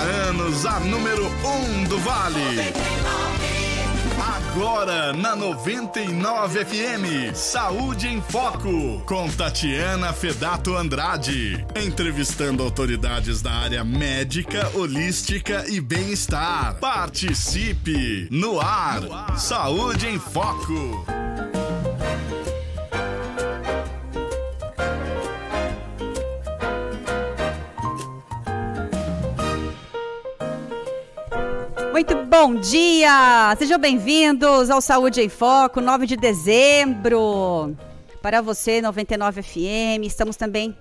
anos, a número 1 um do Vale. Agora na 99 FM, Saúde em Foco, com Tatiana Fedato Andrade. Entrevistando autoridades da área médica, holística e bem-estar. Participe no ar. Saúde em Foco. Muito bom dia! Sejam bem-vindos ao Saúde em Foco, 9 de dezembro. Para você, 99 FM. Estamos também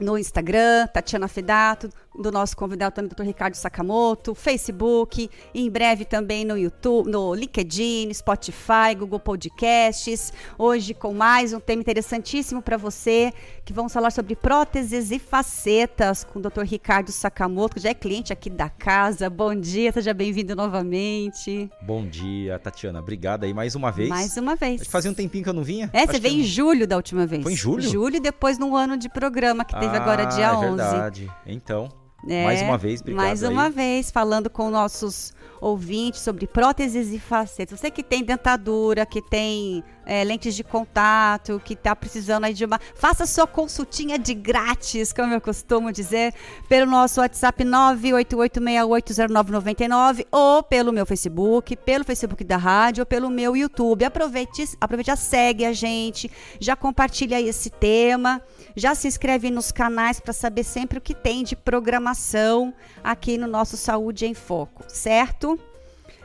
no Instagram, Tatiana Fedato, do nosso convidado também, Dr. Ricardo Sakamoto, Facebook, em breve também no YouTube, no LinkedIn, Spotify, Google Podcasts. Hoje com mais um tema interessantíssimo para você, que vamos falar sobre próteses e facetas com o Dr. Ricardo Sakamoto, que já é cliente aqui da casa. Bom dia, seja bem-vindo novamente. Bom dia, Tatiana. Obrigada aí mais uma vez. Mais uma vez. Fazia um tempinho que eu não vinha. É, Acho você veio em julho da última vez. Foi em julho? Julho e depois num ano de programa que teve ah, agora dia é 11. verdade. Então, é, mais uma vez, obrigado Mais aí. uma vez, falando com nossos ouvintes sobre próteses e facetas. Você que tem dentadura, que tem é, lentes de contato, que está precisando aí de uma. Faça sua consultinha de grátis, como eu costumo dizer, pelo nosso WhatsApp 988680999 ou pelo meu Facebook, pelo Facebook da rádio ou pelo meu YouTube. Aproveite, aproveite, já segue a gente, já compartilha esse tema, já se inscreve nos canais para saber sempre o que tem de programação aqui no nosso Saúde em Foco, certo?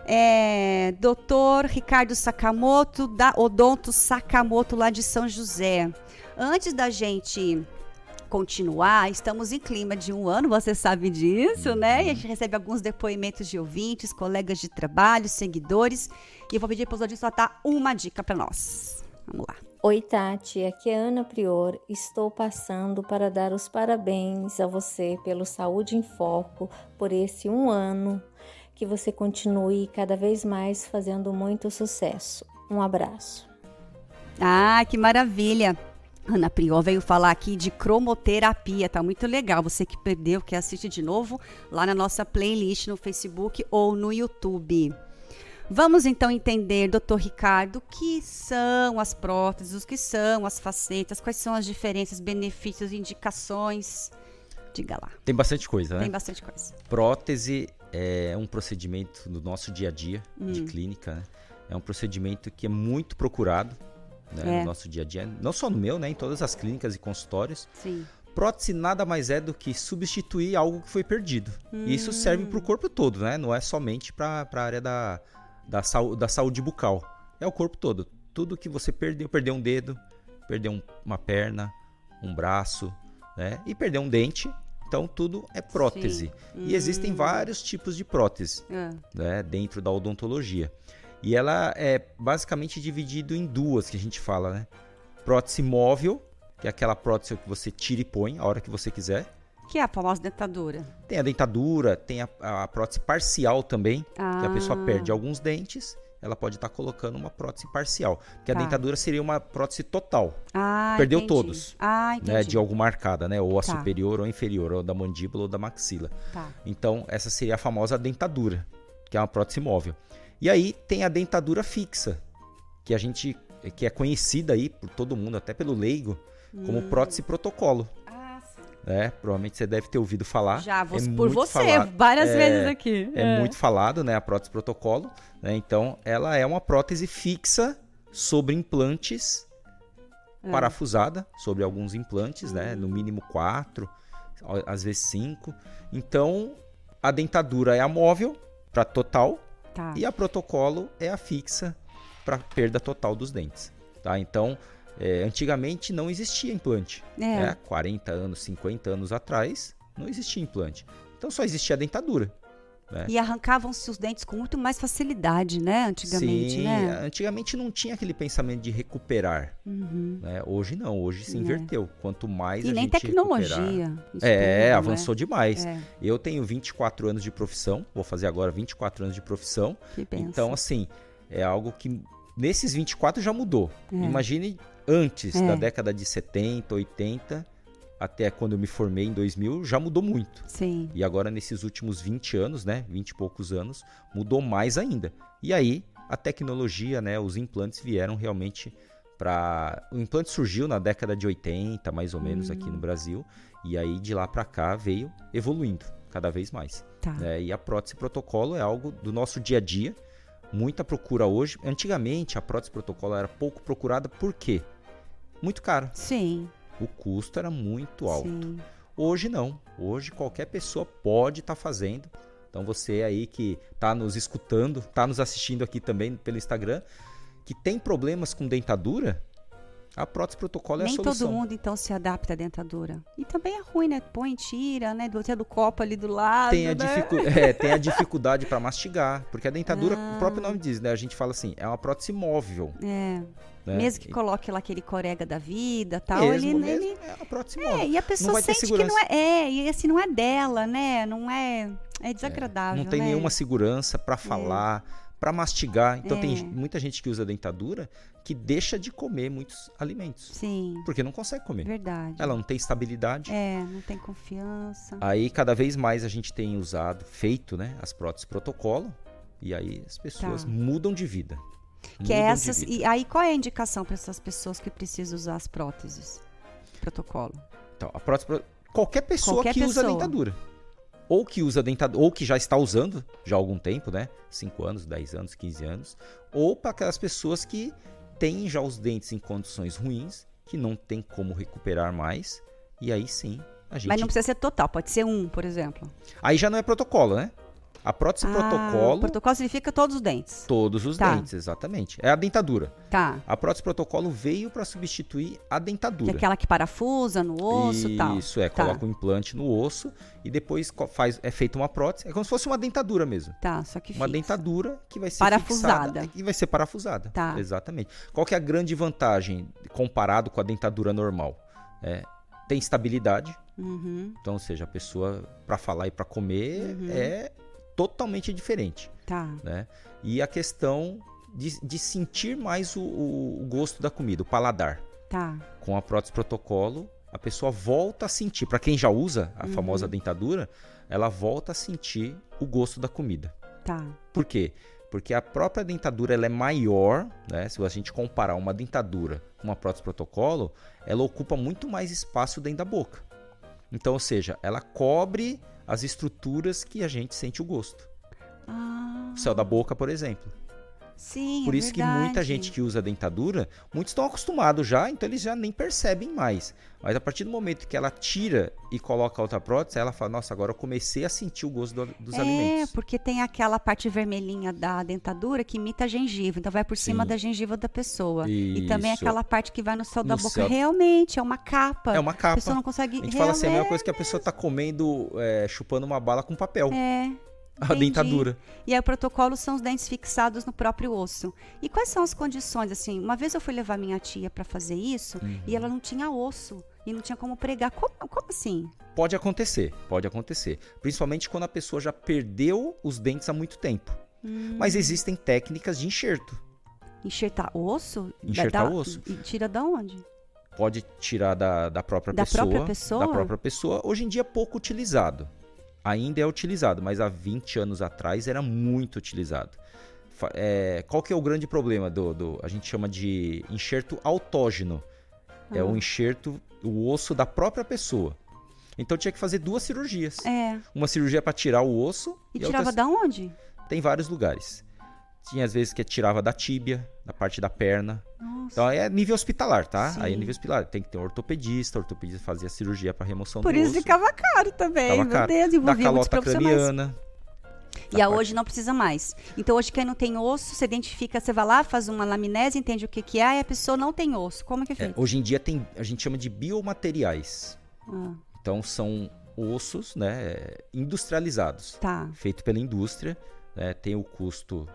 É, Doutor Ricardo Sakamoto, da Odonto Sakamoto, lá de São José. Antes da gente continuar, estamos em clima de um ano, você sabe disso, né? E a gente recebe alguns depoimentos de ouvintes, colegas de trabalho, seguidores. E eu vou pedir para os ouvintes soltar uma dica para nós. Vamos lá. Oi, Tati, aqui é Ana Prior. Estou passando para dar os parabéns a você pelo Saúde em Foco por esse um ano que você continue cada vez mais fazendo muito sucesso. Um abraço. Ah, que maravilha! Ana Prior veio falar aqui de cromoterapia, tá muito legal. Você que perdeu, quer assistir de novo, lá na nossa playlist no Facebook ou no YouTube. Vamos então entender, doutor Ricardo, o que são as próteses, o que são as facetas, quais são as diferenças, benefícios, indicações. Diga lá. Tem bastante coisa, né? Tem bastante coisa. Prótese é um procedimento do nosso dia a dia Hum. de clínica, né? É um procedimento que é muito procurado né, É. no nosso dia a dia. Não só no meu, né? Em todas as clínicas e consultórios. Sim. Prótese nada mais é do que substituir algo que foi perdido. E isso serve Hum. para o corpo todo, né? Não é somente para a área da, da, sau- da saúde bucal. É o corpo todo. Tudo que você perdeu, perdeu um dedo, perdeu um- uma perna, um braço, né? E perdeu um dente. Então tudo é prótese. E existem Hum. vários tipos de prótese Ah, né, dentro da odontologia. E ela é basicamente dividido em duas que a gente fala, né? Prótese móvel, que é aquela prótese que você tira e põe a hora que você quiser. que é a famosa dentadura. Tem a dentadura, tem a, a prótese parcial também, que a pessoa Ah. perde alguns dentes, ela pode estar colocando uma prótese parcial. Porque Tá. a dentadura seria uma prótese total, Ah, Perdeu entendi. todos, Ah, entendi. né? De alguma arcada, né? Ou a Tá. superior ou a inferior, ou da mandíbula ou da maxila. Tá. Então, essa seria a famosa dentadura, que é uma prótese móvel. E aí tem a dentadura fixa, que a gente que é conhecida aí por todo mundo, até pelo leigo, Hum. como prótese protocolo. Né? Provavelmente você deve ter ouvido falar. Já, É você, por você, falado. várias É, vezes aqui. É muito falado, né, a prótese protocolo, né? Então, ela é uma prótese fixa sobre implantes É. parafusada sobre alguns implantes, né? No mínimo quatro, às vezes cinco. Então, a dentadura é a móvel para total Tá. e a protocolo é a fixa para perda total dos dentes, tá? Então, é, antigamente não existia implante, É. né? 40 anos, 50 anos atrás, não existia implante. Então só existia a dentadura. né? E arrancavam-se os dentes com muito mais facilidade, né? Antigamente, Sim, né? antigamente não tinha aquele pensamento de recuperar, Uhum. né? Hoje não, hoje se É. inverteu. Quanto mais E a nem gente tecnologia. É, tudo, avançou demais. É, Eu tenho 24 anos de profissão, vou fazer agora 24 anos de profissão. que. Então, assim, é algo que nesses 24 já mudou. É. Imagine antes É. da década de 70, 80, até quando eu me formei em 2000 já mudou muito. Sim. E agora nesses últimos 20 anos, né, 20 e poucos anos, mudou mais ainda. E aí a tecnologia, né, os implantes vieram realmente para o implante surgiu na década de 80, mais ou menos aqui no Brasil, e aí de lá para cá veio evoluindo cada vez mais. Tá. né? E a prótese protocolo é algo do nosso dia a dia, muita procura hoje. Antigamente a prótese protocolo era pouco procurada, por quê? Muito cara. Sim. O custo era muito alto. Sim. Hoje não. Hoje qualquer pessoa pode estar fazendo. Então você aí que está nos escutando, está nos assistindo aqui também pelo Instagram, que tem problemas com dentadura, a prótese protocolo é Nem a solução. todo mundo, então, se adapta à dentadura. E também é ruim, né? Põe, tira, né? Do, tem do copo ali do lado. Tem a, né? dificu- é, tem a dificuldade para mastigar, porque a dentadura, Ah. o próprio nome diz, né? A gente fala assim, é uma prótese móvel. É. Né? Mesmo que coloque lá aquele corega da vida tal, mesmo, ele, mesmo, ele- é uma prótese É, móvel. e a pessoa sente que não é. É, e assim, não é dela, né? Não é. É desagradável. Não tem né? nenhuma segurança para falar, para mastigar. Então É. tem muita gente que usa dentadura que deixa de comer muitos alimentos, Sim, porque não consegue comer. verdade. Ela não tem estabilidade. É, não tem confiança. Aí cada vez mais a gente tem usado, feito, né, as próteses protocolo, e aí as pessoas Tá. mudam de vida. Que é essas. E aí, qual é a indicação para essas pessoas que precisam usar as próteses? Protocolo. Então, a prótese qualquer pessoa Qualquer que usa pessoa. dentadura. Ou que usa dentadura, ou que já está usando já há algum tempo, né? 5 anos, 10 anos, 15 anos, ou para aquelas pessoas que têm já os dentes em condições ruins, que não tem como recuperar mais, e aí sim, a gente Mas não precisa ser total, pode ser um, por exemplo. Aí já não é protocolo, né? A prótese Ah, protocolo, Protocolo significa todos os dentes. todos os Tá. dentes, exatamente. É a dentadura. Tá. A prótese protocolo veio para substituir a Que é dentadura. aquela que parafusa no osso e tal. Isso, é, Tá. coloca um implante no osso e depois faz, é feita uma prótese. É como se fosse uma dentadura mesmo. Tá, só que Uma fixa. dentadura que vai ser Parafusada. e vai ser parafusada. Tá. Exatamente. Qual que é a grande vantagem comparado com a dentadura normal? É, tem estabilidade, Uhum, então, ou seja, a pessoa para falar e para comer Uhum. é totalmente diferente, tá. né? E a questão de, de sentir mais o, o- gosto da comida, o paladar. Tá. Com a prótese protocolo, a pessoa volta a sentir. Para quem já usa a Uhum. famosa dentadura, ela volta a sentir o gosto da comida. Tá. Por quê? Porque a própria dentadura ela é maior, né? Se a gente comparar uma dentadura com uma prótese protocolo, ela ocupa muito mais espaço dentro da boca. Então, ou seja, ela cobre as estruturas que a gente sente o gosto. Ah, O céu da boca, por exemplo. Sim, Por é isso que muita verdade. gente que usa dentadura, muitos estão acostumados já, então eles já nem percebem mais. Mas a partir do momento que ela tira e coloca a outra prótese, ela fala: Nossa, agora eu comecei a sentir o gosto do- dos É, alimentos. porque tem aquela parte vermelhinha da dentadura que imita a gengiva, então vai por cima Sim. da gengiva da pessoa. E também Isso. aquela parte que vai no céu da No boca. céu- Realmente, é uma capa. É uma A capa. pessoa não consegue. A gente fala assim, a mesma coisa que a pessoa tá comendo, é, chupando uma bala com papel. É. a entendi. dentadura. E aí o protocolo são os dentes fixados no próprio osso. E quais são as condições? Assim, uma vez eu fui levar minha tia para fazer isso Uhum. e ela não tinha osso e não tinha como pregar. Como, como assim? Pode acontecer, pode acontecer. Principalmente quando a pessoa já perdeu os dentes há muito tempo. Hum. Mas existem técnicas de enxerto. Enxertar osso? Enxertar Da- osso. E tira da onde? Pode tirar da, da própria Da pessoa. própria pessoa? Da própria pessoa. Hoje em dia é pouco utilizado. Ainda é utilizado, mas há 20 anos atrás era muito utilizado. É, qual que é o grande problema do, do- A gente chama de enxerto autógeno. É Ah. o enxerto, o osso da própria pessoa. Então tinha que fazer duas cirurgias. É. Uma cirurgia para tirar o osso E, a tirava outra- da onde? tem vários lugares. Tinha às vezes que tirava da tíbia, da parte da perna. Nossa. Então aí é nível hospitalar, tá? Aí é Sim. nível hospitalar. Tem que ter um ortopedista, o ortopedista fazia cirurgia para remoção Por do isso osso. ficava caro também. Ficava meu caro. Deus, da envolvia muitos calota craniana. E da a parte- hoje não precisa mais. Então hoje quem não tem osso, você identifica, você vai lá, faz uma anamnese, entende o que, que é, e a pessoa não tem osso. Como que é É, feito? hoje em dia tem, a gente chama de biomateriais. Ah, Então são ossos, né, industrializados, tá. feito pela indústria, né, tem o custo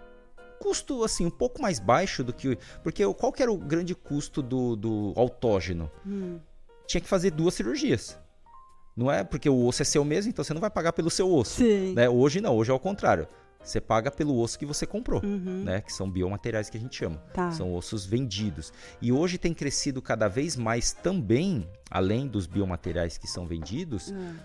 custo assim um pouco mais baixo do que porque qual que era o grande custo do, do autógeno? Hum. Tinha que fazer duas cirurgias. Não é porque o osso é seu mesmo, então você não vai pagar pelo seu osso. Sim. né? Hoje não, hoje é o contrário. Você paga pelo osso que você comprou, uhum. né? Que são biomateriais que a gente chama. Tá. São ossos vendidos. E hoje tem crescido cada vez mais também, além dos biomateriais que são vendidos, uhum.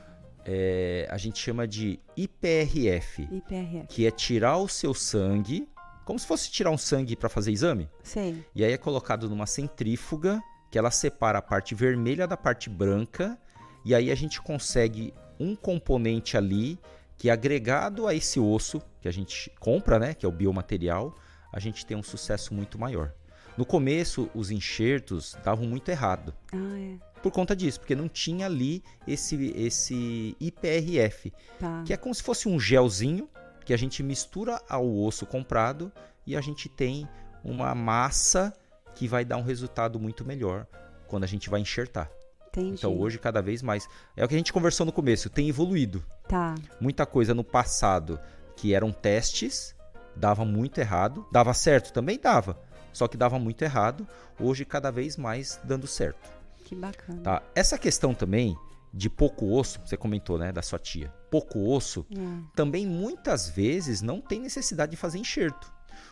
é, a gente chama de IPRF, IPRF, que é tirar o seu sangue, como se fosse tirar um sangue para fazer exame. Sim. E aí é colocado numa centrífuga que ela separa a parte vermelha da parte branca e aí a gente consegue um componente ali que agregado a esse osso que a gente compra, né, que é o biomaterial, a gente tem um sucesso muito maior. No começo, os enxertos davam muito errado. Ah, é. Por conta disso, porque não tinha ali esse, esse IPRF, tá. que é como se fosse um gelzinho que a gente mistura ao osso comprado e a gente tem uma massa que vai dar um resultado muito melhor quando a gente vai enxertar. Entendi. Então hoje cada vez mais é o que a gente conversou no começo, tem evoluído. Tá. Muita coisa no passado que eram testes, dava muito errado, dava certo também dava, só que dava muito errado. Hoje cada vez mais dando certo. Que bacana. Tá? Essa questão também de pouco osso, você comentou, né, da sua tia. Pouco osso, é. também muitas vezes não tem necessidade de fazer enxerto.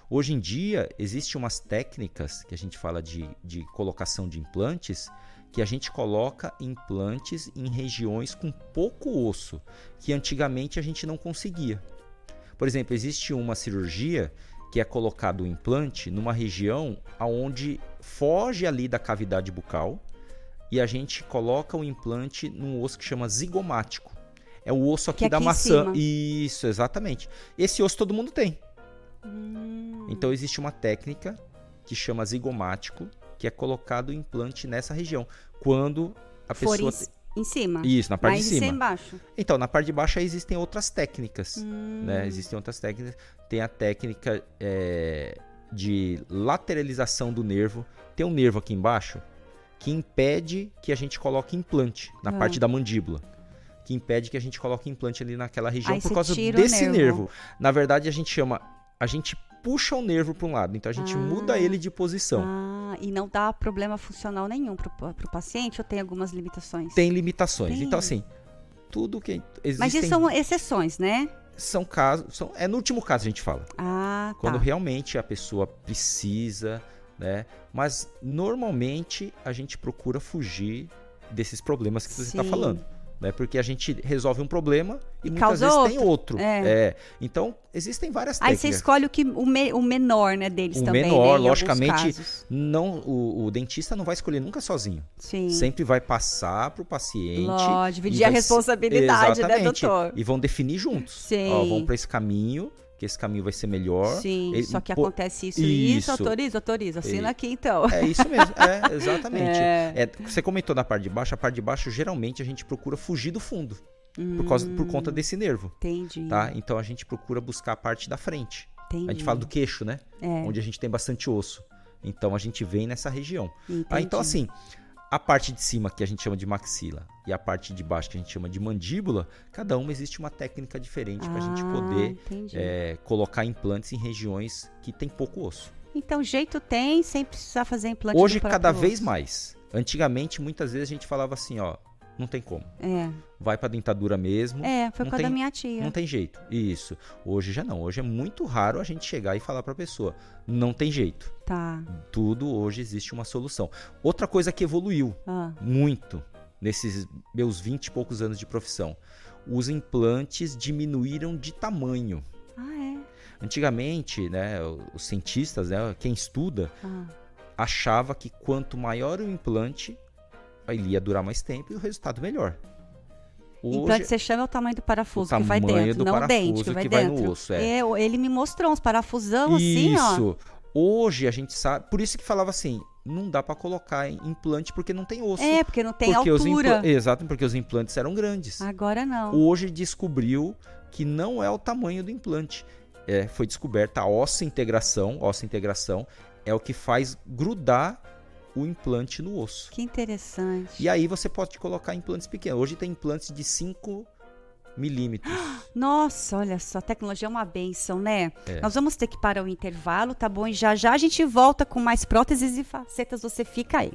Hoje em dia, existem umas técnicas que a gente fala de, de colocação de implantes que a gente coloca implantes em regiões com pouco osso, que antigamente a gente não conseguia. Por exemplo, existe uma cirurgia que é colocado o implante numa região aonde foge ali da cavidade bucal e a gente coloca o implante num osso que chama zigomático. É o osso aqui, aqui da maçã. Isso, exatamente. Esse osso todo mundo tem. Hum. Então existe uma técnica que chama zigomático, que é colocado o implante nessa região. Quando a pessoa. For em, em cima. Isso, na parte Mas de cima. embaixo. Então, na parte de baixo existem outras técnicas. Hum. Né? Existem outras técnicas. Tem a técnica é, de lateralização do nervo. Tem um nervo aqui embaixo que impede que a gente coloque implante na ah. parte da mandíbula que impede que a gente coloque implante ali naquela região Aí por causa desse nervo. nervo. Na verdade, a gente chama, a gente puxa o nervo para um lado, então a gente ah. muda ele de posição. Ah, e não dá problema funcional nenhum para o paciente ou tem algumas limitações? Tem limitações. Tem. Então, assim, tudo que existem... Mas isso são exceções, né? São casos, são, é no último caso a gente fala. Ah, Quando tá. realmente a pessoa precisa, né? Mas normalmente a gente procura fugir desses problemas que você está falando né? Porque a gente resolve um problema e, e muitas vezes outro. tem outro. É. é. Então, existem várias técnicas. Aí você escolhe o, que, o, me, o menor né, deles o também. O menor, né, logicamente, não, o, o, dentista não vai escolher nunca sozinho. Sim. Sempre vai passar para o paciente. Lógico, dividir a responsabilidade, né, doutor? E vão definir juntos. Sim. Ó, vão para esse caminho que esse caminho vai ser melhor. Sim, Ele, só que pô, acontece isso e isso, autoriza, autoriza, assina aqui então. É isso mesmo, é, exatamente. É. É, você comentou na parte de baixo, a parte de baixo geralmente a gente procura fugir do fundo. Hum, por, causa, por conta desse nervo. Entendi. Tá? Então a gente procura buscar a parte da frente. Entendi. A gente fala do queixo, né? É. Onde a gente tem bastante osso. Então a gente vem nessa região. Ah, então assim, a parte de cima que a gente chama de maxila e a parte de baixo que a gente chama de mandíbula, cada uma existe uma técnica diferente ah, para a gente poder é, colocar implantes em regiões que tem pouco osso. Então, jeito tem sem precisar fazer implante. Hoje, cada vez osso. mais. Antigamente, muitas vezes a gente falava assim, ó, não tem como. É. Vai pra dentadura mesmo. É, foi com a da minha tia. Não tem jeito. Isso. Hoje já não. Hoje é muito raro a gente chegar e falar pra pessoa, não tem jeito. Tá. Tudo hoje existe uma solução. Outra coisa que evoluiu ah. muito nesses meus 20 e poucos anos de profissão. Os implantes diminuíram de tamanho. Ah, é? Antigamente, né, os cientistas, né, quem estuda, ah. achava que quanto maior o implante, ele ia durar mais tempo e o resultado melhor. Hoje, implante você chama é o tamanho do parafuso que vai dentro, não o dente que vai que dentro. Vai no osso, é. é. ele me mostrou uns parafusão assim, ó. Isso. Hoje a gente sabe, por isso que falava assim, não dá para colocar implante porque não tem osso. É, porque não tem porque altura. Exato, porque os implantes eram grandes. Agora não. Hoje descobriu que não é o tamanho do implante. É, foi descoberta a ossa integração, ossa integração é o que faz grudar o implante no osso. Que interessante. E aí você pode colocar implantes pequenos. Hoje tem implantes de 5 milímetros. Nossa, olha só, a tecnologia é uma benção, né? É. Nós vamos ter que parar o intervalo, tá bom? E já já a gente volta com mais próteses e facetas. Você fica aí.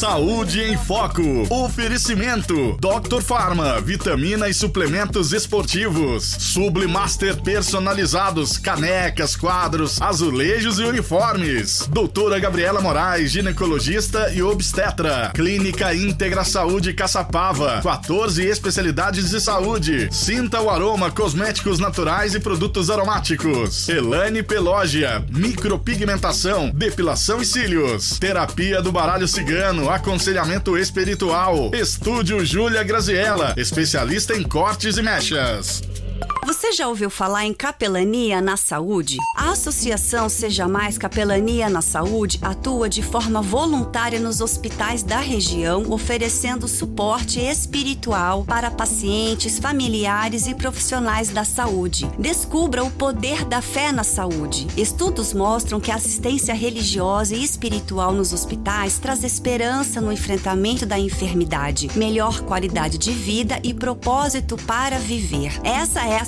Saúde em Foco. Oferecimento: Dr. Farma, vitamina e suplementos esportivos. Sublimaster personalizados, canecas, quadros, azulejos e uniformes. Doutora Gabriela Moraes, ginecologista e obstetra. Clínica Íntegra Saúde Caçapava. 14 especialidades de saúde. Sinta o aroma, cosméticos naturais e produtos aromáticos. Elane Pelógia, micropigmentação, depilação e cílios. Terapia do baralho cigano, aconselhamento espiritual. Estúdio Júlia Graziella, especialista em cortes e mechas. Você já ouviu falar em capelania na saúde? A Associação Seja Mais Capelania na Saúde atua de forma voluntária nos hospitais da região, oferecendo suporte espiritual para pacientes, familiares e profissionais da saúde. Descubra o poder da fé na saúde. Estudos mostram que a assistência religiosa e espiritual nos hospitais traz esperança no enfrentamento da enfermidade, melhor qualidade de vida e propósito para viver. Essa é a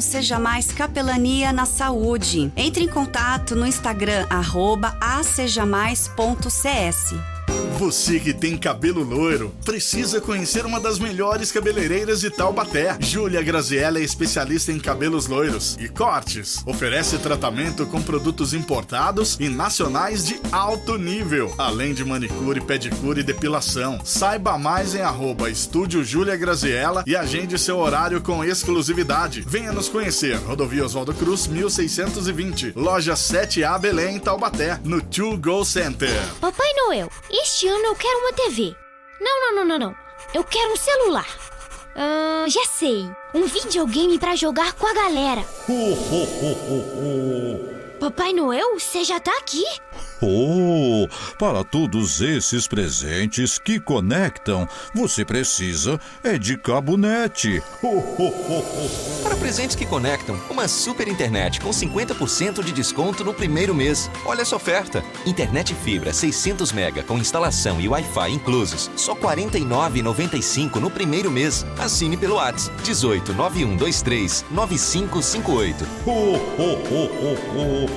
Seja Mais Capelania na Saúde. Entre em contato no Instagram, arroba acejamais.cs. Você que tem cabelo loiro, precisa conhecer uma das melhores cabeleireiras de Taubaté. Júlia Graziella é especialista em cabelos loiros e cortes. Oferece tratamento com produtos importados e nacionais de alto nível, além de manicure, pedicure e depilação. Saiba mais em arroba Estúdio Júlia Graziella e agende seu horário com exclusividade. Venha nos conhecer. Rodovia Oswaldo Cruz, 1620. Loja 7A Belém, Taubaté, no Two Go Center. Papai Noel, este ano eu quero uma TV. Não, não, não, não, não. Eu quero um celular. Ah, já sei. Um videogame pra jogar com a galera. Papai Noel, você já tá aqui? Oh, para todos esses presentes que conectam, você precisa é de cabonete. Para presentes que conectam, uma super internet com 50% de desconto no primeiro mês. Olha essa oferta. Internet fibra 600 mega com instalação e Wi-Fi inclusos. Só R$ 49,95 no primeiro mês. Assine pelo WhatsApp 18 9123 9558.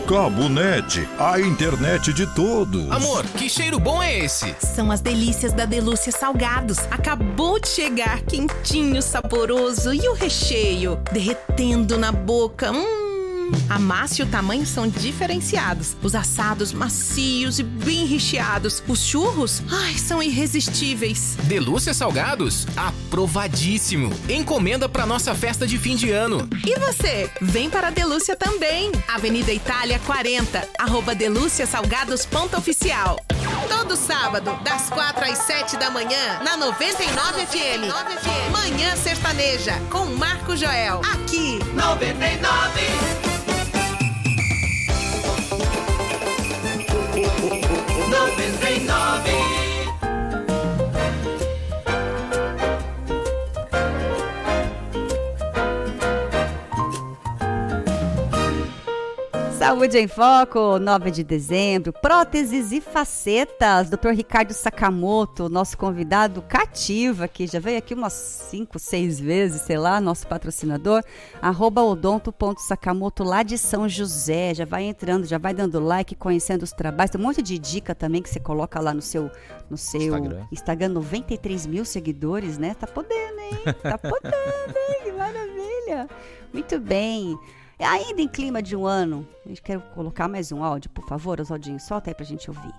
Cabonete, a internet de todos. Amor, que cheiro bom é esse? São as delícias da Delúcia Salgados. Acabou de chegar, quentinho, saboroso e o recheio derretendo na boca. Hum. A massa e o tamanho são diferenciados. Os assados macios e bem recheados. Os churros, ai, são irresistíveis. Delúcia Salgados? Aprovadíssimo. Encomenda para nossa festa de fim de ano. E você? Vem para a Delúcia também. Avenida Itália 40, arroba Delúcia Salgados ponto oficial. Todo sábado, das 4 às 7 da manhã, na 99 FM. 99 FM. Manhã Sertaneja, com Marco Joel. Aqui. 99. 99. Saúde em Foco, 9 de dezembro, próteses e facetas. Dr. Ricardo Sakamoto, nosso convidado cativo aqui, já veio aqui umas 5, 6 vezes, sei lá, nosso patrocinador. Arroba odonto.sakamoto lá de São José. Já vai entrando, já vai dando like, conhecendo os trabalhos. Tem um monte de dica também que você coloca lá no seu, no seu Instagram. Instagram 93 mil seguidores, né? Tá podendo, hein? Tá podendo, hein? Que maravilha. Muito bem. Ainda em clima de um ano, a gente quer colocar mais um áudio, por favor, Oswaldinho, solta aí pra gente ouvir.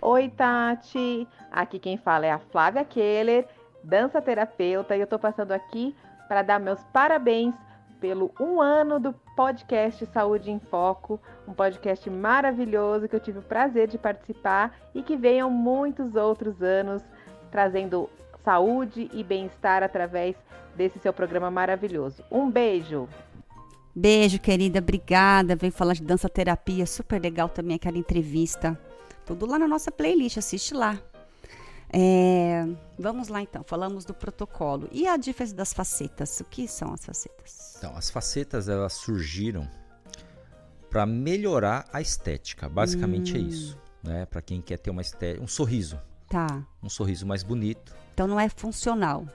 Oi, Tati. Aqui quem fala é a Flávia Keller, dança terapeuta, e eu tô passando aqui para dar meus parabéns pelo um ano do podcast Saúde em Foco, um podcast maravilhoso que eu tive o prazer de participar e que venham muitos outros anos trazendo saúde e bem-estar através desse seu programa maravilhoso. Um beijo! Beijo, querida, obrigada. Veio falar de dança terapia, super legal também aquela entrevista. Tudo lá na nossa playlist, assiste lá. É, vamos lá então, falamos do protocolo. E a diferença das facetas? O que são as facetas? Então, as facetas elas surgiram para melhorar a estética. Basicamente é Hum. é isso, né? Para quem quer ter uma estética, um sorriso, Tá. um sorriso mais bonito. Então não é funcional,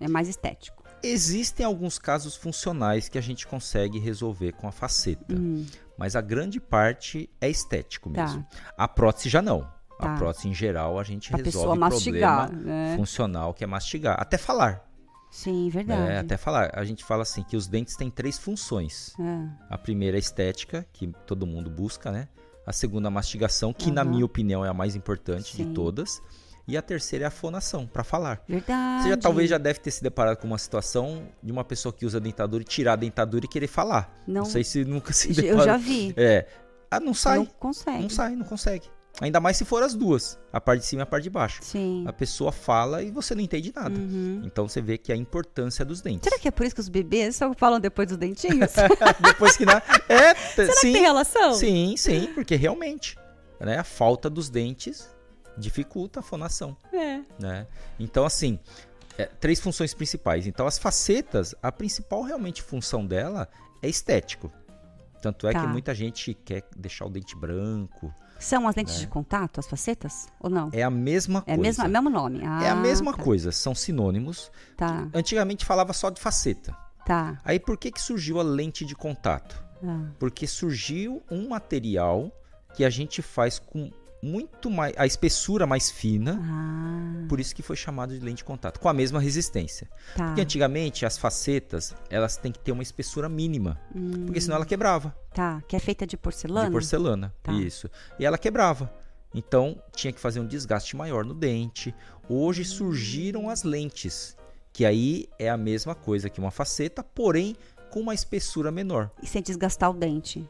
é mais estético. Existem alguns casos funcionais que a gente consegue resolver com a faceta, Hum. mas a grande parte é estético Tá. mesmo. A prótese já não. A Tá. prótese, em geral, a gente Pra resolve pessoa mastigar, problema né? funcional, que é mastigar. Até falar. Sim, verdade. né? Até falar. A gente fala assim que os dentes têm três funções. É. A primeira é a estética, que todo mundo busca, né? A segunda, a mastigação, que na Aham. minha opinião é a mais importante Sim. de todas. E a terceira é a fonação, para falar. Verdade. Você já talvez já deve ter se deparado com uma situação de uma pessoa que usa dentadura e tirar a dentadura e querer falar. Não. sei se nunca se Eu deparou. já vi. É. Ah, não sai. Não consegue. Não sai, não consegue. Ainda mais se for as duas, a parte de cima e a parte de baixo. Sim. A pessoa fala e você não entende nada. Uhum. Então você vê que a importância dos dentes. Será que é por isso que os bebês só falam depois dos dentinhos? Depois que na... É, Será sim. que tem relação? Sim, sim, porque realmente, né, a falta dos dentes dificulta a fonação, É. né? Então assim, é, três funções principais. Então as facetas, a principal realmente função dela é estético. Tanto é Tá. que muita gente quer deixar o dente branco. São as lentes Né? de contato, as facetas? Ou não? É a mesma É coisa. mesmo, é o mesmo nome. É a Ah, mesma tá. coisa, são sinônimos. Tá, Antigamente falava só de faceta. tá. Aí por que, que surgiu a lente de contato? Ah, Porque surgiu um material que a gente faz com muito mais. a espessura mais fina. Ah, Por isso que foi chamado de lente de contato, com a mesma resistência. tá. Porque antigamente as facetas, elas têm que ter uma espessura mínima, porque senão ela quebrava Tá, que é feita de porcelana? de porcelana. Tá. Isso. E ela quebrava. Então tinha que fazer um desgaste maior no dente. Hoje surgiram as lentes, que aí é a mesma coisa que uma faceta, porém com uma espessura menor. E sem desgastar o dente?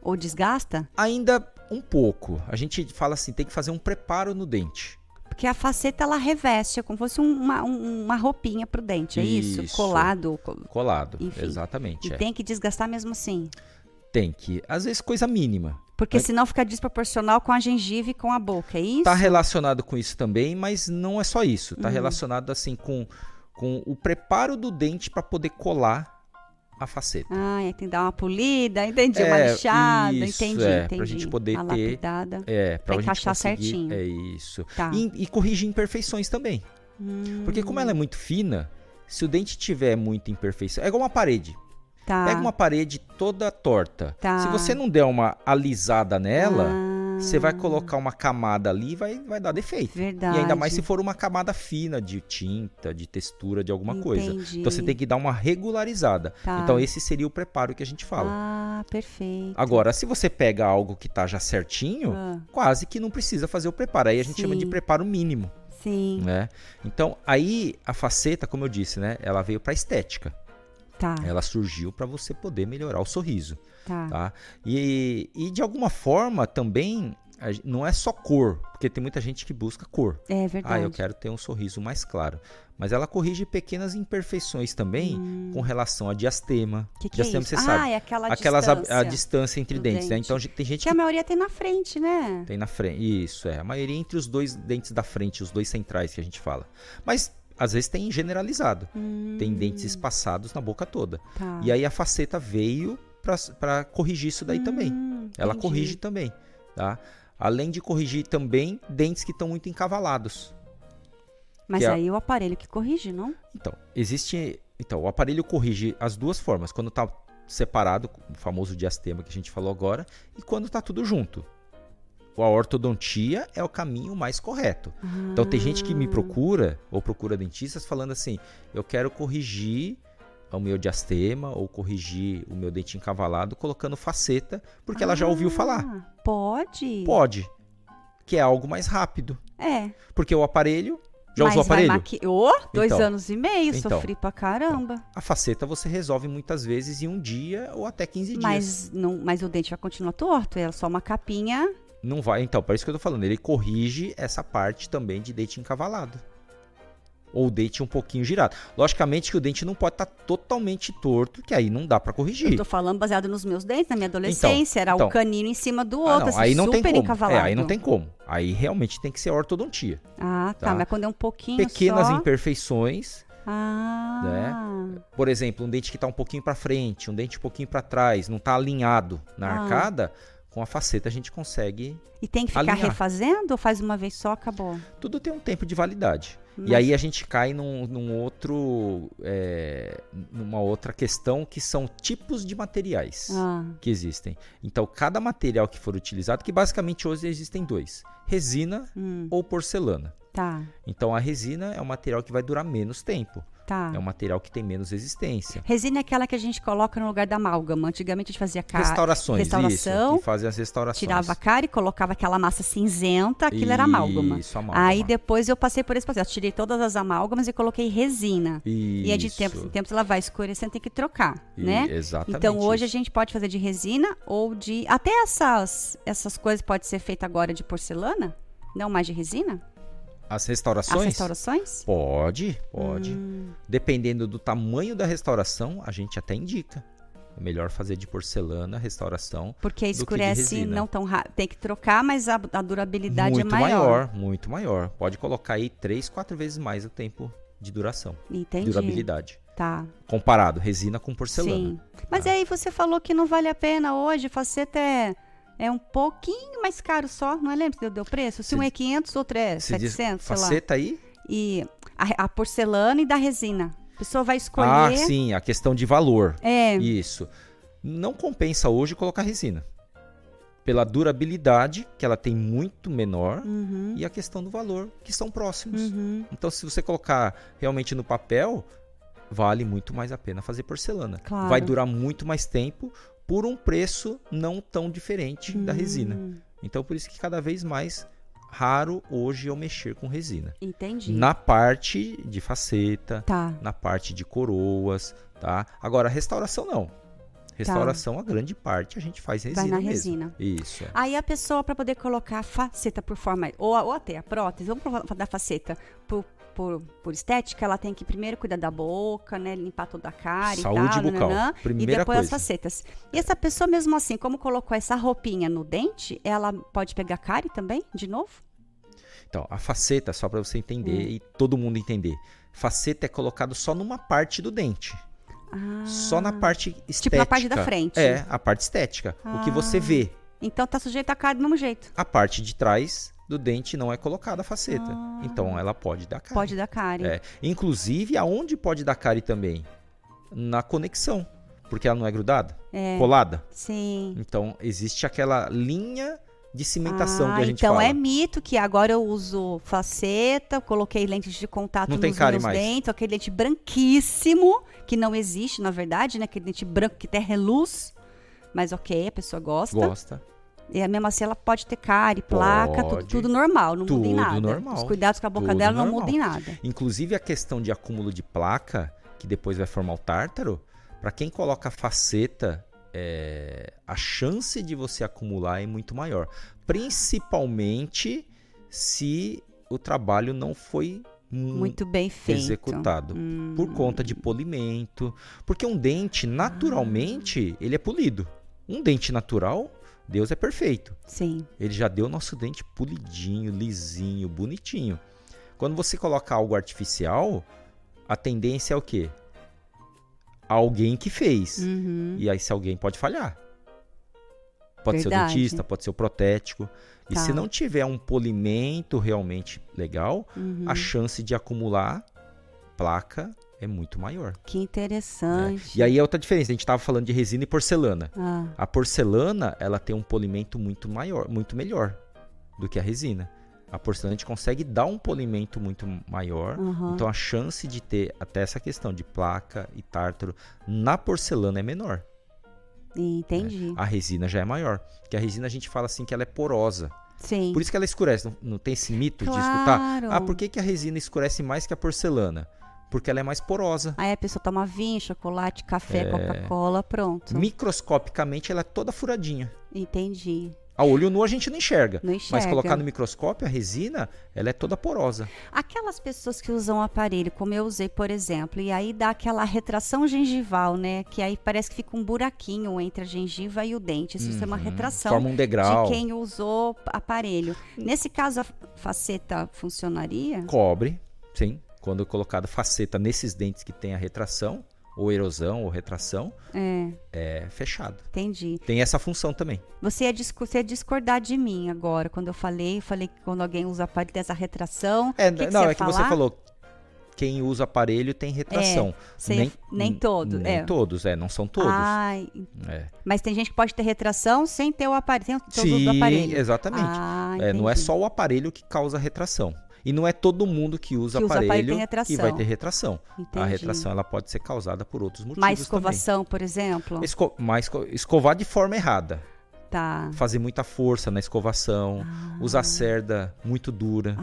Ou desgasta? Ainda um pouco. A gente fala assim, tem que fazer um preparo no dente. Porque a faceta, ela reveste, é como se fosse um- uma, um- uma roupinha pro dente, é isso? Isso. Colado. co- Colado, Enfim. exatamente. E é. tem que desgastar mesmo assim. Tem que, às vezes coisa mínima. Porque senão fica desproporcional com a gengiva e com a boca, é isso? Tá relacionado com isso também, mas não é só isso. Tá Uhum. relacionado assim com, com o preparo do dente para poder colar a faceta. Ah, é, tem que dar uma polida, entendi, uma É, lixada, isso, entendi, é, entendi. pra gente poder a ter- lapidada. É, Pra pra encaixar certinho. É isso. Tá. E, e corrigir imperfeições também. Hum, Porque como ela é muito fina, se o dente tiver muita imperfeição, é igual uma parede. tá. Pega uma parede toda torta. Tá. Se você não der uma alisada nela, Ah, você vai colocar uma camada ali e vai, vai dar defeito. Verdade. E ainda mais se for uma camada fina de tinta, de textura, de alguma coisa. Entendi. Então você tem que dar uma regularizada. Tá. Então esse seria o preparo que a gente fala. Ah, perfeito. Agora, se você pega algo que tá já certinho, Ah. quase que não precisa fazer o preparo. Aí a gente chama de Sim. preparo mínimo, Sim, né? Então, aí a faceta, como eu disse, né, ela veio para estética. Tá, Ela surgiu para você poder melhorar o sorriso, tá. tá? E, e de alguma forma também não é só cor, porque tem muita gente que busca cor. É verdade. Ah, eu quero ter um sorriso mais claro. Mas ela corrige pequenas imperfeições também com relação a diastema. Hum. Que que é diastema, isso? você Ah, sabe. é aquela Aquelas a- a, distância distância entre dentes, né? dente. Então tem gente Que que a maioria tem na frente, né? tem na frente. Isso, é. A maioria entre os dois dentes da frente, os dois centrais que a gente fala. Mas às vezes tem generalizado. Tem dentes espaçados na boca toda. Hum. Tá. E aí a faceta veio para corrigir isso daí também. Hum, Ela entendi. corrige também, tá? Além de corrigir também dentes que estão muito encavalados. Mas é- aí o aparelho que corrige, não? Então, existe. Então, o aparelho corrige as duas formas. Quando está separado, o famoso diastema que a gente falou agora, e quando está tudo junto. A ortodontia é o caminho mais correto. Então, tem gente que me Ah. procura, ou procura dentistas, falando assim: eu quero corrigir o meu diastema, ou corrigir o meu dente encavalado, colocando faceta, porque ela já ouviu falar. Ah, Pode? Pode. Que é algo mais rápido. É. Porque o aparelho. Já Mas usou o aparelho? maqui... Ô, dois Então. anos e meio, Então. sofri pra caramba. A faceta você resolve muitas vezes em um dia ou até 15 dias. Mas, não, mas o dente vai continuar torto, é só uma capinha. Não vai, então, por isso que eu tô falando. Ele corrige essa parte também de dente encavalado. Ou dente um pouquinho girado. Logicamente que o dente não pode estar totalmente torto, que aí não dá pra corrigir. Eu tô falando baseado nos meus dentes, na minha adolescência, era então. o canino em cima do Ah, outro, não, assim, aí não super tem como. encavalado. É, aí não tem como. Aí realmente tem que ser ortodontia. Ah, tá, tá? mas quando é um pouquinho Pequenas só... imperfeições, Ah, né? por exemplo, um dente que tá um pouquinho pra frente, um dente um pouquinho pra trás, não tá alinhado na Ah. arcada, com a faceta a gente consegue E tem que ficar alinhar. refazendo ou faz uma vez só, acabou? Tudo tem um tempo de validade. E aí a gente cai num, num outro. é, numa outra questão que são tipos de materiais Ah. que existem. Então, cada material que for utilizado, que basicamente hoje existem dois: resina Hum. ou porcelana. Tá, Então, a resina é um material que vai durar menos tempo. tá. É um material que tem menos resistência. Resina é aquela que a gente coloca no lugar da amálgama. Antigamente a gente fazia cara. Restaurações, restauração, isso. Fazem as restaurações. tirava a cara e colocava aquela massa cinzenta, aquilo era amálgama. Isso, amálgama. Aí depois eu passei por esse processo, tirei todas as amálgamas e coloquei resina. E é de Isso. tempos em tempos ela vai escurecendo, tem que trocar, E- né? exatamente Então hoje a isso. gente pode fazer de resina ou de até essas essas coisas pode ser feita agora de porcelana, não mais de resina? As restaurações? As restaurações? Pode, pode. Hum. Dependendo do tamanho da restauração, a gente até indica. É melhor fazer de porcelana restauração. Porque escurece não tão rápido. Tem que trocar, mas a, a durabilidade muito é maior. muito maior. Pode colocar aí três, quatro vezes mais o tempo de duração. Entendi. Durabilidade. Tá. Comparado, resina com porcelana. Sim. Mas Ah. aí você falou que não vale a pena hoje, faceta é, é um pouquinho mais caro só, não é? Lembra que deu, preço? Se Se- um é 500, outro é Se diz 700, sei lá. faceta aí? E a, a porcelana e da resina. A pessoa vai escolher... Ah, sim, a questão de valor. É. Isso. Não compensa hoje colocar resina. Pela durabilidade, que ela tem muito menor, Uhum. e a questão do valor, que são próximos. Uhum. Então, se você colocar realmente no papel, vale muito mais a pena fazer porcelana. Claro. Vai durar muito mais tempo por um preço não tão diferente da resina. Hum, Então, por isso que cada vez mais raro hoje eu mexer com resina. Entendi. Na parte de faceta, Tá. na parte de coroas, tá? Agora, restauração não. Restauração, a grande parte a gente faz resina Vai na mesmo. resina. Isso. é. Aí a pessoa, para poder colocar a faceta por forma, ou, ou até a prótese, vamos falar da faceta por, por, por estética, ela tem que primeiro cuidar da boca, né? Limpar toda a cara Saúde e tal, bucal, nananã, e primeira depois as coisa. facetas. E essa pessoa, mesmo assim, como colocou essa roupinha no dente, ela pode pegar cárie também, de novo? Então, a faceta, só para você entender Hum. e todo mundo entender. Faceta é colocado só numa parte do dente. Só na parte estética. Tipo na parte da frente. É, a parte estética. O que você Ah. vê. Então tá sujeito a cárie do mesmo jeito. A parte de trás do dente não é colocada a faceta. Então ela pode dar cárie. Ah. Pode dar cárie. É. Inclusive, aonde pode dar cárie também? Na conexão. Porque ela não é grudada, É. colada. Sim. Então, existe aquela linha de cimentação que a gente então fala. é mito que agora eu uso faceta, coloquei lentes de contato Não tem nos cárie meus mais. dentes, aquele lente branquíssimo, que não existe, na verdade, né? Aquele lente branco que até reluz. Mas ok, a pessoa gosta. Gosta. E mesmo assim ela pode ter cárie, placa, tudo, tudo normal, não muda em Tudo nada. normal. Os cuidados com a boca Tudo dela não normal. mudam em nada. Inclusive a questão de acúmulo de placa, que depois vai formar o tártaro, para quem coloca faceta, é, a chance de você acumular é muito maior. Principalmente se o trabalho não foi mu- Muito bem feito. executado Hum. por conta de polimento, porque um dente naturalmente ele é polido. Um dente natural, Deus é perfeito. Sim. Ele já deu o nosso dente polidinho, lisinho, bonitinho. Quando você coloca algo artificial, a tendência é o quê? Alguém que fez. Uhum. E aí, se alguém pode falhar. Pode ser o Verdade. dentista, pode ser o protético. E Tá. se não tiver um polimento realmente legal, Uhum. a chance de acumular placa é muito maior. Que interessante. E aí é outra diferença. A gente estava falando de resina e porcelana. Ah. A porcelana, ela tem um polimento muito maior, muito melhor do que a resina. A porcelana a gente consegue dar um polimento muito maior. Uhum. Então a chance de ter até essa questão de placa e tártaro na porcelana é menor. Entendi. A resina já é maior. Porque a resina a gente fala assim que ela é porosa. Sim. Por isso que ela escurece. Não, não tem esse mito de Claro. escutar? Ah, por que, que a resina escurece mais que a porcelana? Porque ela é mais porosa. Aí a pessoa toma vinho, chocolate, café, É. Coca-Cola, pronto. Microscopicamente ela é toda furadinha. Entendi. A olho nu a gente não enxerga. Não Mas enxerga. colocar no microscópio, a resina, ela é toda porosa. Aquelas pessoas que usam o aparelho, como eu usei, por exemplo, e aí dá aquela retração gengival, né? Que aí parece que fica um buraquinho entre a gengiva e o dente. Isso é uma Uhum. retração Forma um degrau. de quem usou aparelho. Nesse caso, a faceta funcionaria? Cobre, sim. Quando colocado faceta nesses dentes que tem a retração, ou erosão, ou retração, É, é fechado. entendi. Tem essa função também. Você ia, discu- você ia discordar de mim agora, quando eu falei, eu falei que quando alguém usa aparelho tem essa retração. É, que que não, você ia é que você falar? falou quem usa aparelho tem retração. É, sem- nem todos, Nem é. todos, é, não são todos. Ai, É. mas tem gente que pode ter retração sem ter o aparelho, sem ter Sim, aparelho. exatamente. Ah, É, não é só o aparelho que causa retração. E não é todo mundo que usa Que usa aparelho aparelho tem que retração. vai ter retração. A Entendi. retração ela pode ser causada por outros motivos Mais também. escovação, por exemplo. Esco mais esco- escovar de forma errada. Tá. Fazer muita força na escovação, Ah. usar cerda muito dura.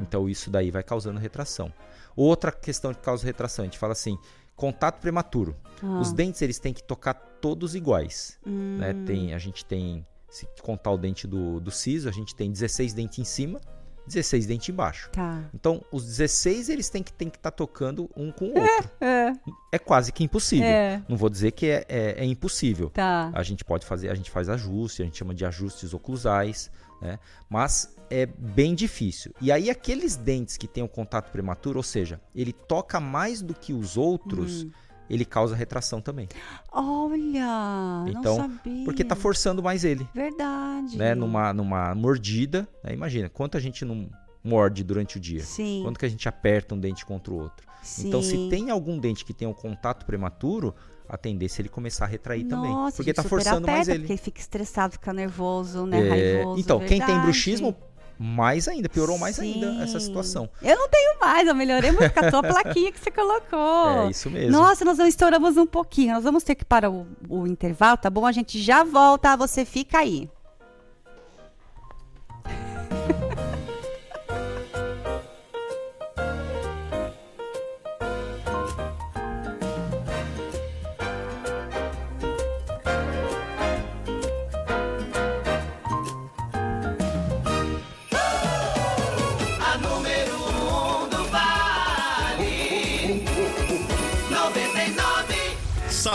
Então isso daí vai causando retração. Outra questão que causa retração, a gente fala assim, contato prematuro. Ah. Os dentes eles têm que tocar todos iguais. Hum. né? Tem, a gente tem, se contar o dente do, do siso, a gente tem 16 dentes em cima, 16 dentes embaixo. Tá. Então, os 16 eles têm que estar que tá tocando um com o outro. É. É quase que impossível. É. Não vou dizer que é, é, é impossível. Tá. A gente pode fazer, a gente faz ajuste, a gente chama de ajustes oclusais, né? Mas é bem difícil. E aí aqueles dentes que têm o contato prematuro, ou seja, ele toca mais do que os outros, Hum. Ele causa retração também. Olha, Então, não sabia. porque tá forçando mais ele, Verdade. né? Numa, numa mordida, né? imagina, quanto a gente não morde durante o dia? Sim. Quanto que a gente aperta um dente contra o outro? Então, se Sim. tem algum dente que tem um contato prematuro, a tendência é ele começar a retrair também. Nossa, Porque gente, tá forçando mais aperta, ele. Porque ele fica estressado, fica nervoso, né? É, Raivoso. então, quem tem verdade. bruxismo, mais ainda, piorou mais ainda essa Sim. situação. Eu não tenho mais, eu melhorei muito com a tua plaquinha que você colocou. É isso mesmo. Nossa, nós não estouramos um pouquinho. Nós vamos ter que parar o, o intervalo, tá bom? A gente já volta, você fica aí.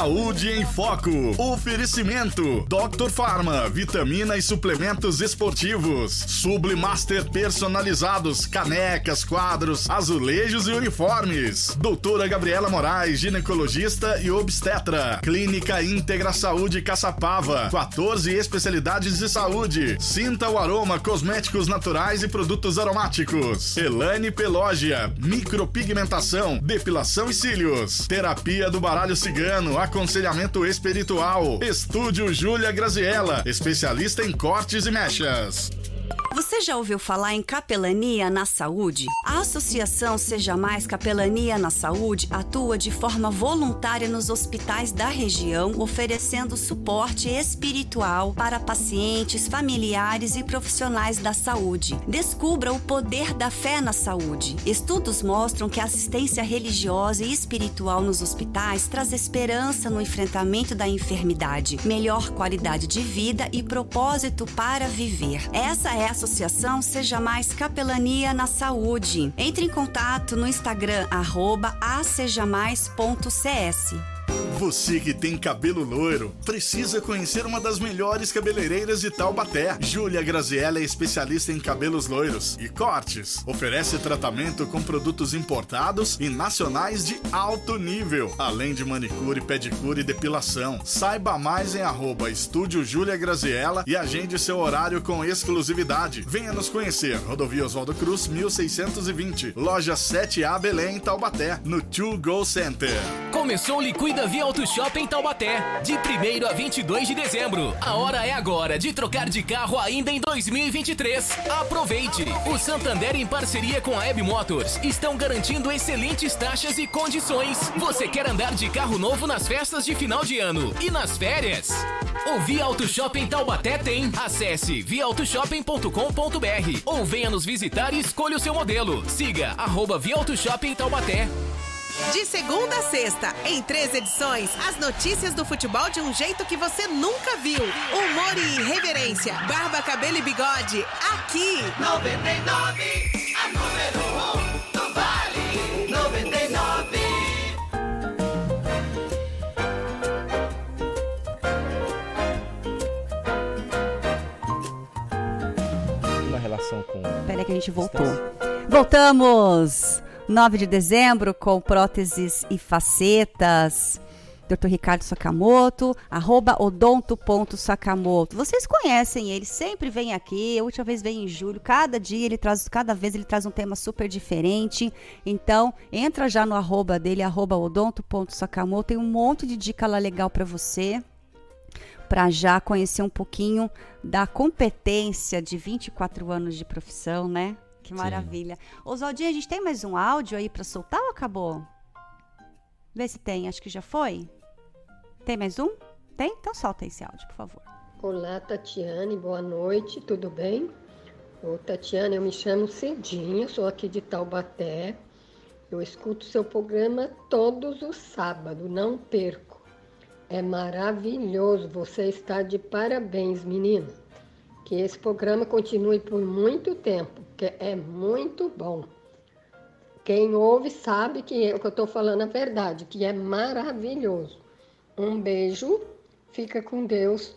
Saúde em Foco. Oferecimento. Dr. Farma. Vitamina e suplementos esportivos. Sublimaster personalizados. Canecas, quadros, azulejos e uniformes. Doutora Gabriela Moraes, ginecologista e obstetra. Clínica Íntegra Saúde Caçapava. 14 especialidades de saúde. Sinta o aroma cosméticos naturais e produtos aromáticos. Elane Pelógia. Micropigmentação. Depilação e cílios. Terapia do baralho cigano. Aconselhamento espiritual. Estúdio Júlia Graziella. Especialista em cortes e mechas. Você já ouviu falar em capelania na saúde? A Associação Seja Mais Capelania na Saúde atua de forma voluntária nos hospitais da região, oferecendo suporte espiritual para pacientes, familiares e profissionais da saúde. Descubra o poder da fé na saúde. Estudos mostram que a assistência religiosa e espiritual nos hospitais traz esperança no enfrentamento da enfermidade, melhor qualidade de vida e propósito para viver. Essa é a Associação Seja Mais Capelania na Saúde. Entre em contato no Instagram, arroba asejamais.cs. Você que tem cabelo loiro, precisa conhecer uma das melhores cabeleireiras de Taubaté. Júlia Graziella é especialista em cabelos loiros e cortes. Oferece tratamento com produtos importados e nacionais de alto nível, além de manicure, pedicure e depilação. Saiba mais em arroba Estúdio Júlia Graziella e agende seu horário com exclusividade. Venha nos conhecer. Rodovia Oswaldo Cruz, 1620. Loja 7A Belém, Taubaté, no To Go Center. Começou o Liquida Via Auto Shopping Taubaté, de 1 a 22 de dezembro. A hora é agora de trocar de carro ainda em 2023. Aproveite! O Santander, em parceria com a Web Motors, estão garantindo excelentes taxas e condições. Você quer andar de carro novo nas festas de final de ano e nas férias? O Via Auto Shopping Taubaté tem. Acesse viautoshopping.com.br ou venha nos visitar e escolha o seu modelo. Siga arroba Via Auto Shopping Taubaté. De segunda a sexta, em três edições, as notícias do futebol de um jeito que você nunca viu. Humor e irreverência, barba, cabelo e bigode, aqui. 99. A número um do Vale. 99. Uma relação com. Peraí que a gente voltou. Voltamos! 9 de dezembro com próteses e facetas. Dr. Ricardo Sakamoto, arroba odonto.sakamoto. Vocês conhecem ele, sempre vem aqui. A última vez veio em julho. Cada dia ele traz, cada vez ele traz um tema super diferente. Então, entra já no arroba dele, arroba odonto.sakamoto. Tem um monte de dica lá legal para você para já conhecer um pouquinho da competência de 24 anos de profissão, né? Que maravilha. Oswaldinho, a gente tem mais um áudio aí para soltar ou acabou? Vê se tem, acho que já foi. Tem mais um? Tem? Então solta esse áudio, por favor. Olá, Tatiane, boa noite, tudo bem? Ô, Tatiane, eu me chamo Cidinha, sou aqui de Taubaté. Eu escuto seu programa todos os sábados, não perco. É maravilhoso, você está de parabéns, menina. Que esse programa continue por muito tempo, que é muito bom. Quem ouve sabe que eu que eu estou falando a verdade, que é maravilhoso. Um beijo, fica com Deus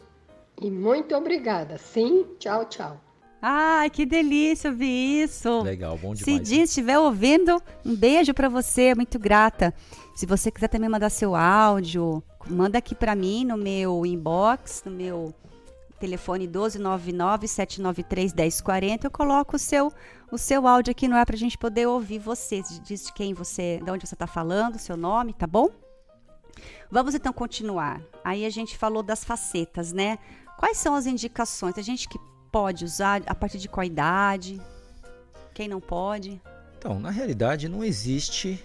e muito obrigada. Sim, tchau, tchau. Ai, que delícia ouvir isso. Legal, bom demais. Se estiver ouvindo, um beijo para você, muito grata. Se você quiser também mandar seu áudio, manda aqui para mim no meu inbox, no meu telefone 1299-793-1040. Eu coloco o seu, o seu áudio aqui no ar para a gente poder ouvir você. Diz de quem você, de onde você está falando, seu nome, tá bom? Vamos então continuar. Aí a gente falou das facetas, né? Quais são as indicações? A gente que pode usar a partir de qual idade? Quem não pode? Então, na realidade, não existe.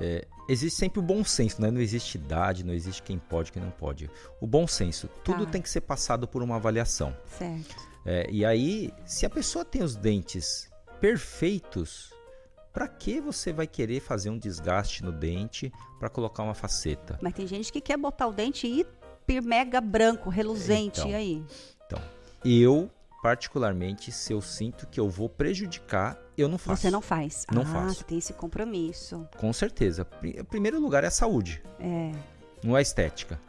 é, existe sempre o bom senso, né? Não existe idade, não existe quem pode, quem não pode. O bom senso, tudo Tá. tem que ser passado por uma avaliação. Certo. É, e aí, se a pessoa tem os dentes perfeitos, para que você vai querer fazer um desgaste no dente para colocar uma faceta? Mas tem gente que quer botar o dente hiper mega branco, reluzente, Então. e aí? Então, eu particularmente, se eu sinto que eu vou prejudicar, eu não faço. Você não faz. Não ah, faço. você tem esse compromisso. Com certeza. Em primeiro lugar é a saúde, É. não é a estética.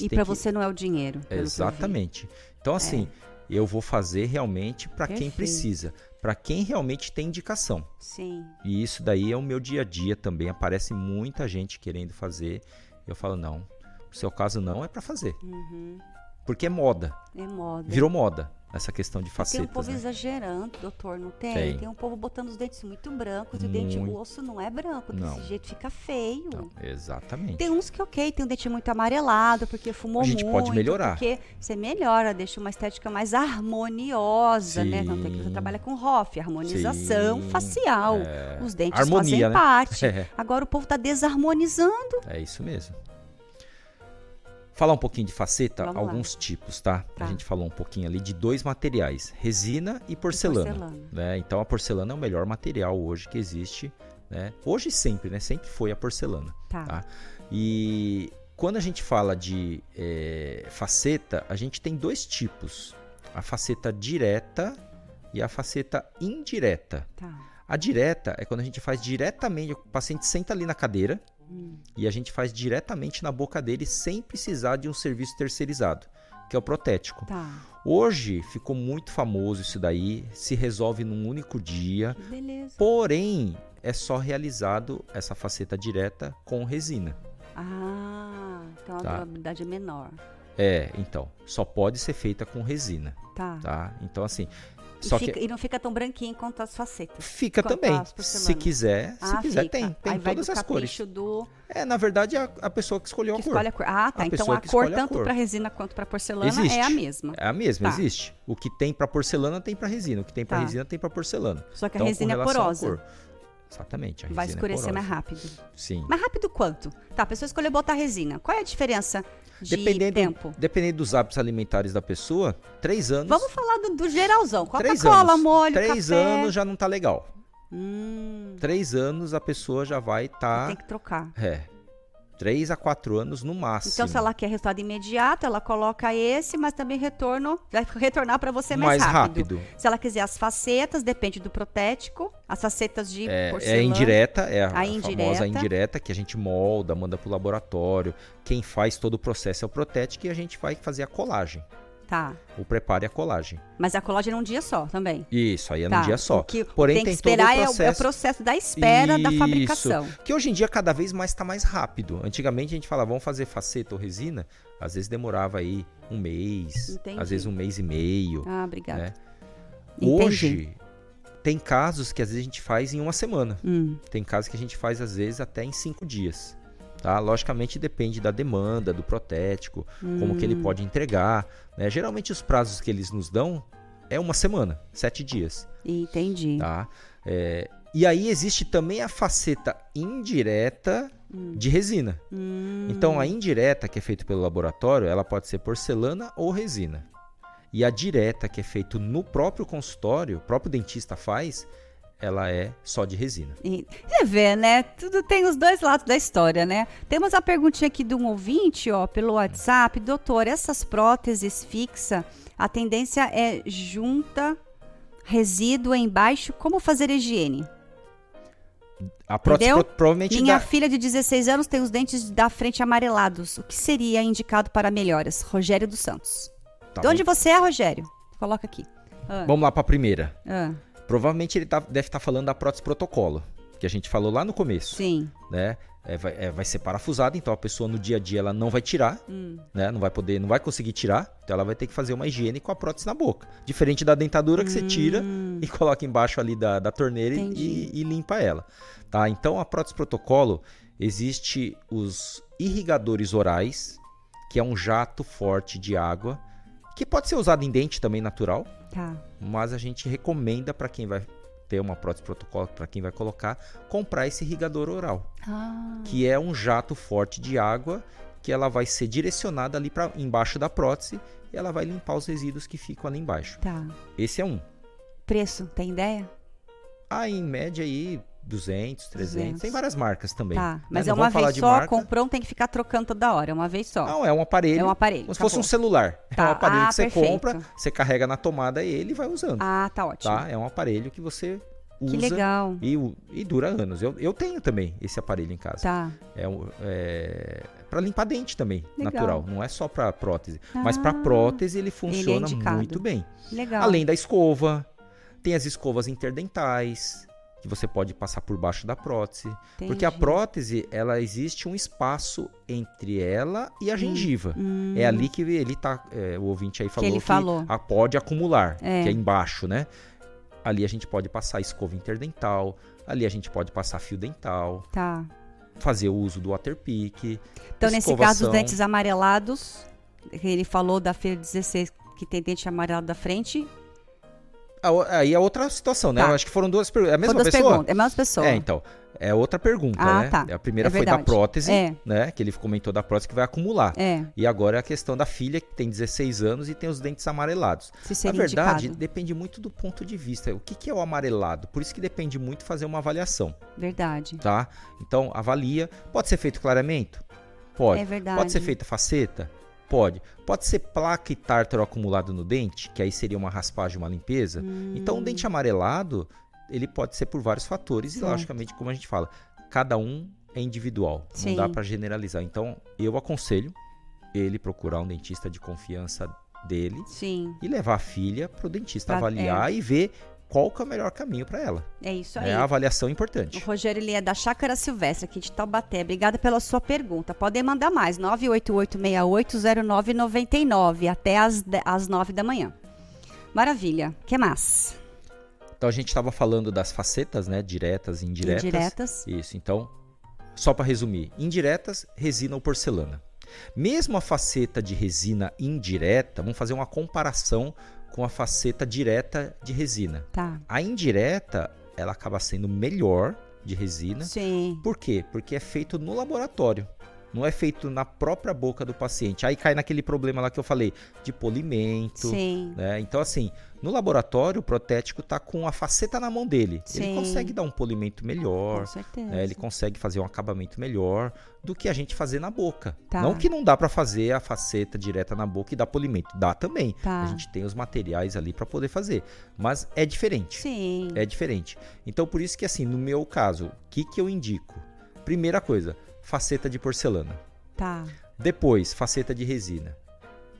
E para que- você não é o dinheiro. Exatamente. Então, assim, eu vou fazer realmente para quem precisa, para quem realmente tem indicação. Sim. E isso daí é o meu dia a dia também. Aparece muita gente querendo fazer. Eu falo, não, o seu caso não é para fazer. Uhum. Porque é moda. É moda. Virou moda essa questão de Tem um facetas. povo né? exagerando, doutor, não tem? Tem. Tem um povo botando os dentes muito brancos e o dente, o Muito. osso não é branco. Desse Não. jeito fica feio. Exatamente. Tem uns que, ok, tem um dente muito amarelado, porque fumou A gente muito. pode melhorar. Porque você melhora, deixa uma estética mais harmoniosa, né? Não tem que você Sim. trabalha com ROF, harmonização Sim, facial. é. Os dentes Harmonia, fazem né? parte. É. Agora o povo tá desarmonizando. É isso mesmo. Falar um pouquinho de faceta, Vamos lá. alguns tipos, tá? Tá. A gente falou um pouquinho ali de dois materiais, resina e porcelana. porcelana. né? Então a porcelana é o melhor material hoje que existe, né? Hoje e sempre, né? Sempre foi a porcelana. Tá. E quando a gente fala de eh, faceta, a gente tem dois tipos: a faceta direta e a faceta indireta. Tá. A direta é quando a gente faz diretamente, o paciente senta ali na cadeira Hum. e a gente faz diretamente na boca dele sem precisar de um serviço terceirizado, que é o protético. Tá. Hoje ficou muito famoso isso daí, se resolve num único dia. Que beleza. Porém, é só realizado essa faceta direta com resina. Ah, então a Tá. durabilidade é menor. É, então, só pode ser feita com resina, Tá. tá? Então assim, E, só fica- que e não fica tão branquinho quanto as facetas. fica também. Se quiser, se Ah, quiser fica. tem, tem Aí todas as cores. do É, na verdade, a, a pessoa que escolheu que a cor. escolhe a cor. Ah, tá. A então a cor a tanto para resina quanto para porcelana Existe. é a mesma. É a mesma, Tá. existe. O que tem pra porcelana tem pra resina, o que tem pra Tá. resina tem pra porcelana. Só que a Então, com resina é porosa. Exatamente, a Vai resina é escurecer mais rápido. Sim. Mais rápido quanto? Tá, a pessoa escolheu botar resina. Qual é a diferença de Dependendo, tempo? dependendo dos hábitos alimentares da pessoa, três anos. Vamos falar do, do geralzão. três Coca-Cola, anos. molho, Três café. anos já não tá legal. Hum, Três anos a pessoa já vai estar. tem que trocar. É. Três a quatro anos no máximo. Então, se ela quer resultado imediato, ela coloca esse, mas também retorno vai retornar para você mais, Mais rápido. rápido. Se ela quiser as facetas, depende do protético. As facetas de É, porcelana. é indireta, é a, A a indireta. famosa indireta que a gente molda, manda pro laboratório. Quem faz todo o processo é o protético e a gente vai fazer a colagem. Tá. O preparo e a colagem. Mas a colagem é um dia só também. Isso, aí é Tá. num dia só. O que Porém, tem que tem esperar é o processo... é o processo da espera da Isso. fabricação. Que hoje em dia cada vez mais está mais rápido. Antigamente a gente falava, vamos fazer faceta ou resina, às vezes demorava aí um mês, Entendi. às vezes um mês e meio. Ah, obrigada. né? Hoje tem casos que às vezes a gente faz em uma semana. Hum. Tem casos que a gente faz às vezes até em cinco dias. Tá? Logicamente depende da demanda, do protético, como que ele Hum. pode entregar. né? Geralmente os prazos que eles nos dão é uma semana, sete dias. Entendi. Tá? É, e aí existe também a faceta indireta de resina. Hum. Então a indireta que é feita pelo laboratório, ela pode ser porcelana ou resina. E a direta que é feita no próprio consultório, o próprio dentista faz, ela é só de resina. E Você vê, né? Tudo tem os dois lados da história, né? Temos a perguntinha aqui de um ouvinte, ó, pelo WhatsApp. Doutor, essas próteses fixas, a tendência é junta resíduo embaixo. Como fazer higiene? A prótese pro- provavelmente Minha dá- filha de 16 anos tem os dentes da frente amarelados. O que seria indicado para melhoras? Rogério dos Santos. Tá de onde bom. você é, Rogério? Coloca aqui. Ah, Vamos lá para a primeira. ah, Provavelmente ele tá- deve estar falando da prótese protocolo, que a gente falou lá no começo. sim. Né? É, vai, é, vai ser parafusada, então a pessoa no dia a dia ela não vai tirar, Hum. né? Não vai poder, não vai conseguir tirar, então ela vai ter que fazer uma higiene com a prótese na boca. Diferente da dentadura que você tira e coloca embaixo ali da, da torneira e- Hum. E, e limpa ela. Tá? Então a prótese protocolo existe os irrigadores orais, que é um jato forte de água, que pode ser usado em dente também natural, Tá. mas a gente recomenda para quem vai ter uma prótese protocolo, para quem vai colocar, comprar esse irrigador oral, Ah, que é um jato forte de água que ela vai ser direcionada ali para embaixo da prótese e ela vai limpar os resíduos que ficam ali embaixo. tá. Esse é um. Preço, tem ideia? Ah, em média aí 200, 300, 200. tem várias marcas também. Tá. né? Mas é uma vez só, marca. comprou, tem que ficar trocando toda hora. É uma vez só. Não, é um aparelho. É um aparelho, Como se fosse um celular. É Tá. um aparelho Ah, que você perfeito. compra, você carrega na tomada ele e vai usando. Ah, tá ótimo. tá? É um aparelho que você usa. Que legal. E, e dura anos. Eu, eu tenho também esse aparelho em casa. Tá. É, é para limpar dente também, Legal. natural. Não é só para prótese. Mas para Ah, prótese ele funciona indicado. muito bem. Legal. Além da escova, tem as escovas interdentais que você pode passar por baixo da prótese, porque a Entendi. prótese ela existe um espaço entre ela e a gengiva. hum. É ali que ele tá, é, o ouvinte aí falou ele falou. a- pode acumular, É. que é embaixo, né? Ali a gente pode passar escova interdental, ali a gente pode passar fio dental, Tá. fazer o uso do waterpick. Então, nesse caso, os dentes amarelados, que ele falou da feira 16 que tem dente amarelado da frente. Aí é outra situação, né? Tá. Eu acho que foram duas perguntas. É a mesma pessoa? perguntas, é a mesma pessoa. É, então. É outra pergunta, Ah, né? tá. A primeira É foi da prótese, É. né? Que ele comentou da prótese que vai acumular. É. E agora é a questão da filha, que tem 16 anos e tem os dentes amarelados. Se Na verdade, indicado. depende muito do ponto de vista. O que, que é o amarelado? Por isso que depende muito fazer uma avaliação, Verdade. tá? Então, avalia. Pode ser feito clareamento? Pode. É verdade. Pode ser feita faceta? Pode. Pode ser placa e tártaro acumulado no dente, que aí seria uma raspagem, uma limpeza. Então, o dente amarelado, ele pode ser por vários fatores e, Certo. logicamente, como a gente fala, cada um é individual. Sim. Não dá para generalizar. Então, eu aconselho ele procurar um dentista de confiança dele Sim. e levar a filha pro dentista Pra- avaliar e ver qual que é o melhor caminho para ela. É isso aí. É a avaliação O importante. Rogério ele é da Chácara Silvestre, aqui de Taubaté. Obrigada pela sua pergunta. Podem mandar mais, 988680999, até às, de- às 9 da manhã. Maravilha. que mais? Então a gente estava falando das facetas, né, diretas e indiretas. Indiretas. Isso. Então, só para resumir, indiretas, resina ou porcelana. Mesmo a faceta de resina indireta, vamos fazer uma comparação com a faceta direta de resina. Tá. A indireta, ela acaba sendo melhor de resina. Sim. Por quê? Porque é feito no laboratório. Não é feito na própria boca do paciente. Aí cai naquele problema lá que eu falei, de polimento. Sim. né? Então, assim, no laboratório, o protético tá com a faceta na mão dele. Sim. Ele consegue dar um polimento melhor. Com certeza. né? Ele consegue fazer um acabamento melhor do que a gente fazer na boca. Tá. Não que não dá para fazer a faceta direta na boca e dar polimento. Dá também. Tá. A gente tem os materiais ali para poder fazer. Mas é diferente. Sim. É diferente. Então, por isso que, assim, no meu caso, o que, que eu indico? Primeira coisa, faceta de porcelana. Tá. Depois, faceta de resina.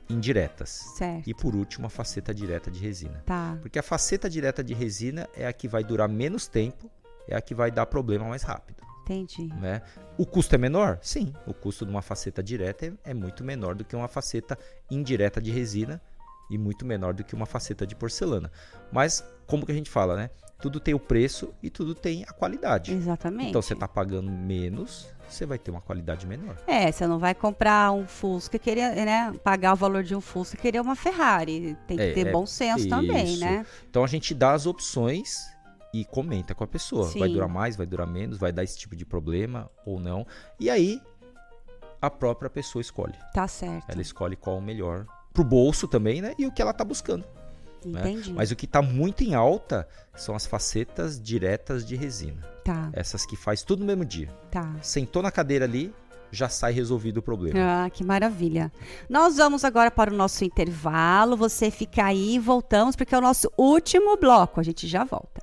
indiretas. Certo. E por último, a faceta direta de resina. Tá. Porque a faceta direta de resina é a que vai durar menos tempo, é a que vai dar problema mais rápido. Entendi. Né? O custo é menor? Sim, o custo de uma faceta direta é, é muito menor do que uma faceta indireta de resina e muito menor do que uma faceta de porcelana. Mas, como que a gente fala, né? Tudo tem o preço e tudo tem a qualidade. Exatamente. Então, você está pagando menos, você vai ter uma qualidade menor. É, você não vai comprar um Fusca e querer, né, pagar o valor de um Fusca e querer uma Ferrari. Tem que É, ter é, bom senso também, isso. né? Então a gente dá as opções e comenta com a pessoa. Vai Sim. durar mais, vai durar menos, vai dar esse tipo de problema ou não. E aí a própria pessoa escolhe. Tá certo. Ela escolhe qual o melhor pro bolso também, né? E o que ela tá buscando. Né? Entendi. Mas o que tá muito em alta são as facetas diretas de resina. Tá, Essas que faz tudo no mesmo dia. tá. Sentou na cadeira ali, já sai resolvido o problema. Ah, que maravilha. Nós vamos agora para o nosso intervalo. Você fica aí voltamos, porque é o nosso último bloco. A gente já volta.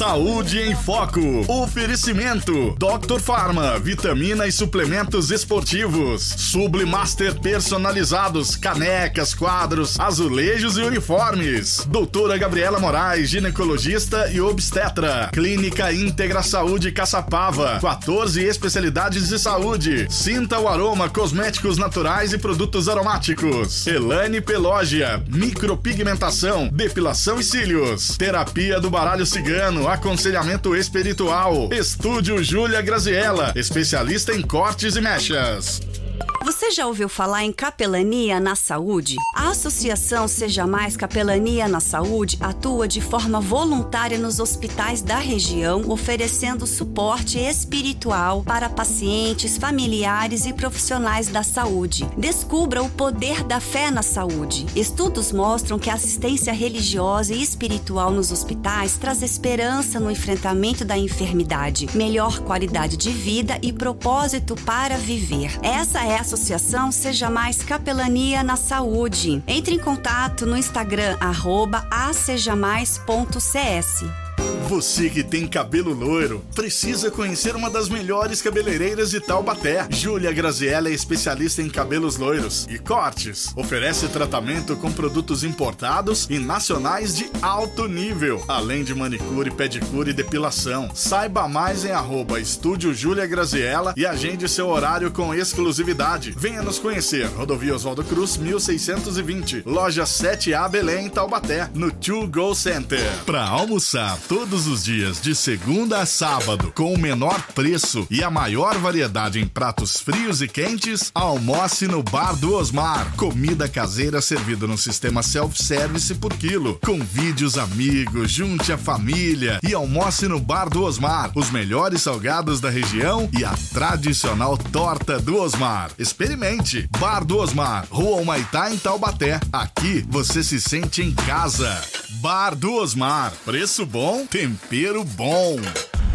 Saúde em Foco. Oferecimento: Dr. Pharma, vitamina e suplementos esportivos. Sublimaster personalizados, canecas, quadros, azulejos e uniformes. Doutora Gabriela Moraes, ginecologista e obstetra. Clínica Íntegra Saúde Caçapava. 14 especialidades de saúde. Sinta o aroma, cosméticos naturais e produtos aromáticos. Elane Pelógia, micropigmentação, depilação e cílios. Terapia do baralho cigano, aconselhamento espiritual. Estúdio Júlia Graziella, especialista em cortes e mechas. Você já ouviu falar em capelania na saúde? A Associação Seja Mais Capelania na Saúde atua de forma voluntária nos hospitais da região, oferecendo suporte espiritual para pacientes, familiares e profissionais da saúde. Descubra o poder da fé na saúde. Estudos mostram que a assistência religiosa e espiritual nos hospitais traz esperança no enfrentamento da enfermidade, melhor qualidade de vida e propósito para viver. Essa é a Associação Seja Mais Capelania na Saúde. Entre em contato no Instagram, arroba asejamais.cs. Você que tem cabelo loiro, precisa conhecer uma das melhores cabeleireiras de Taubaté. Júlia Graziella é especialista em cabelos loiros e cortes. Oferece tratamento com produtos importados e nacionais de alto nível, além de manicure, pedicure e depilação. Saiba mais em arroba Estúdio Júlia Graziella e agende seu horário com exclusividade. Venha nos conhecer. Rodovia Oswaldo Cruz, 1620. Loja 7A Belém, Taubaté, no To Go Center. Para almoçar todos os dias, de segunda a sábado, com o menor preço e a maior variedade em pratos frios e quentes, almoce no Bar do Osmar. Comida caseira servida no sistema self-service por quilo. Convide os amigos, junte a família e almoce no Bar do Osmar. Os melhores salgados da região e a tradicional torta do Osmar. Experimente! Bar do Osmar, Rua Humaitá, em Taubaté. Aqui você se sente em casa. Bar do Osmar. Preço bom, tempero bom.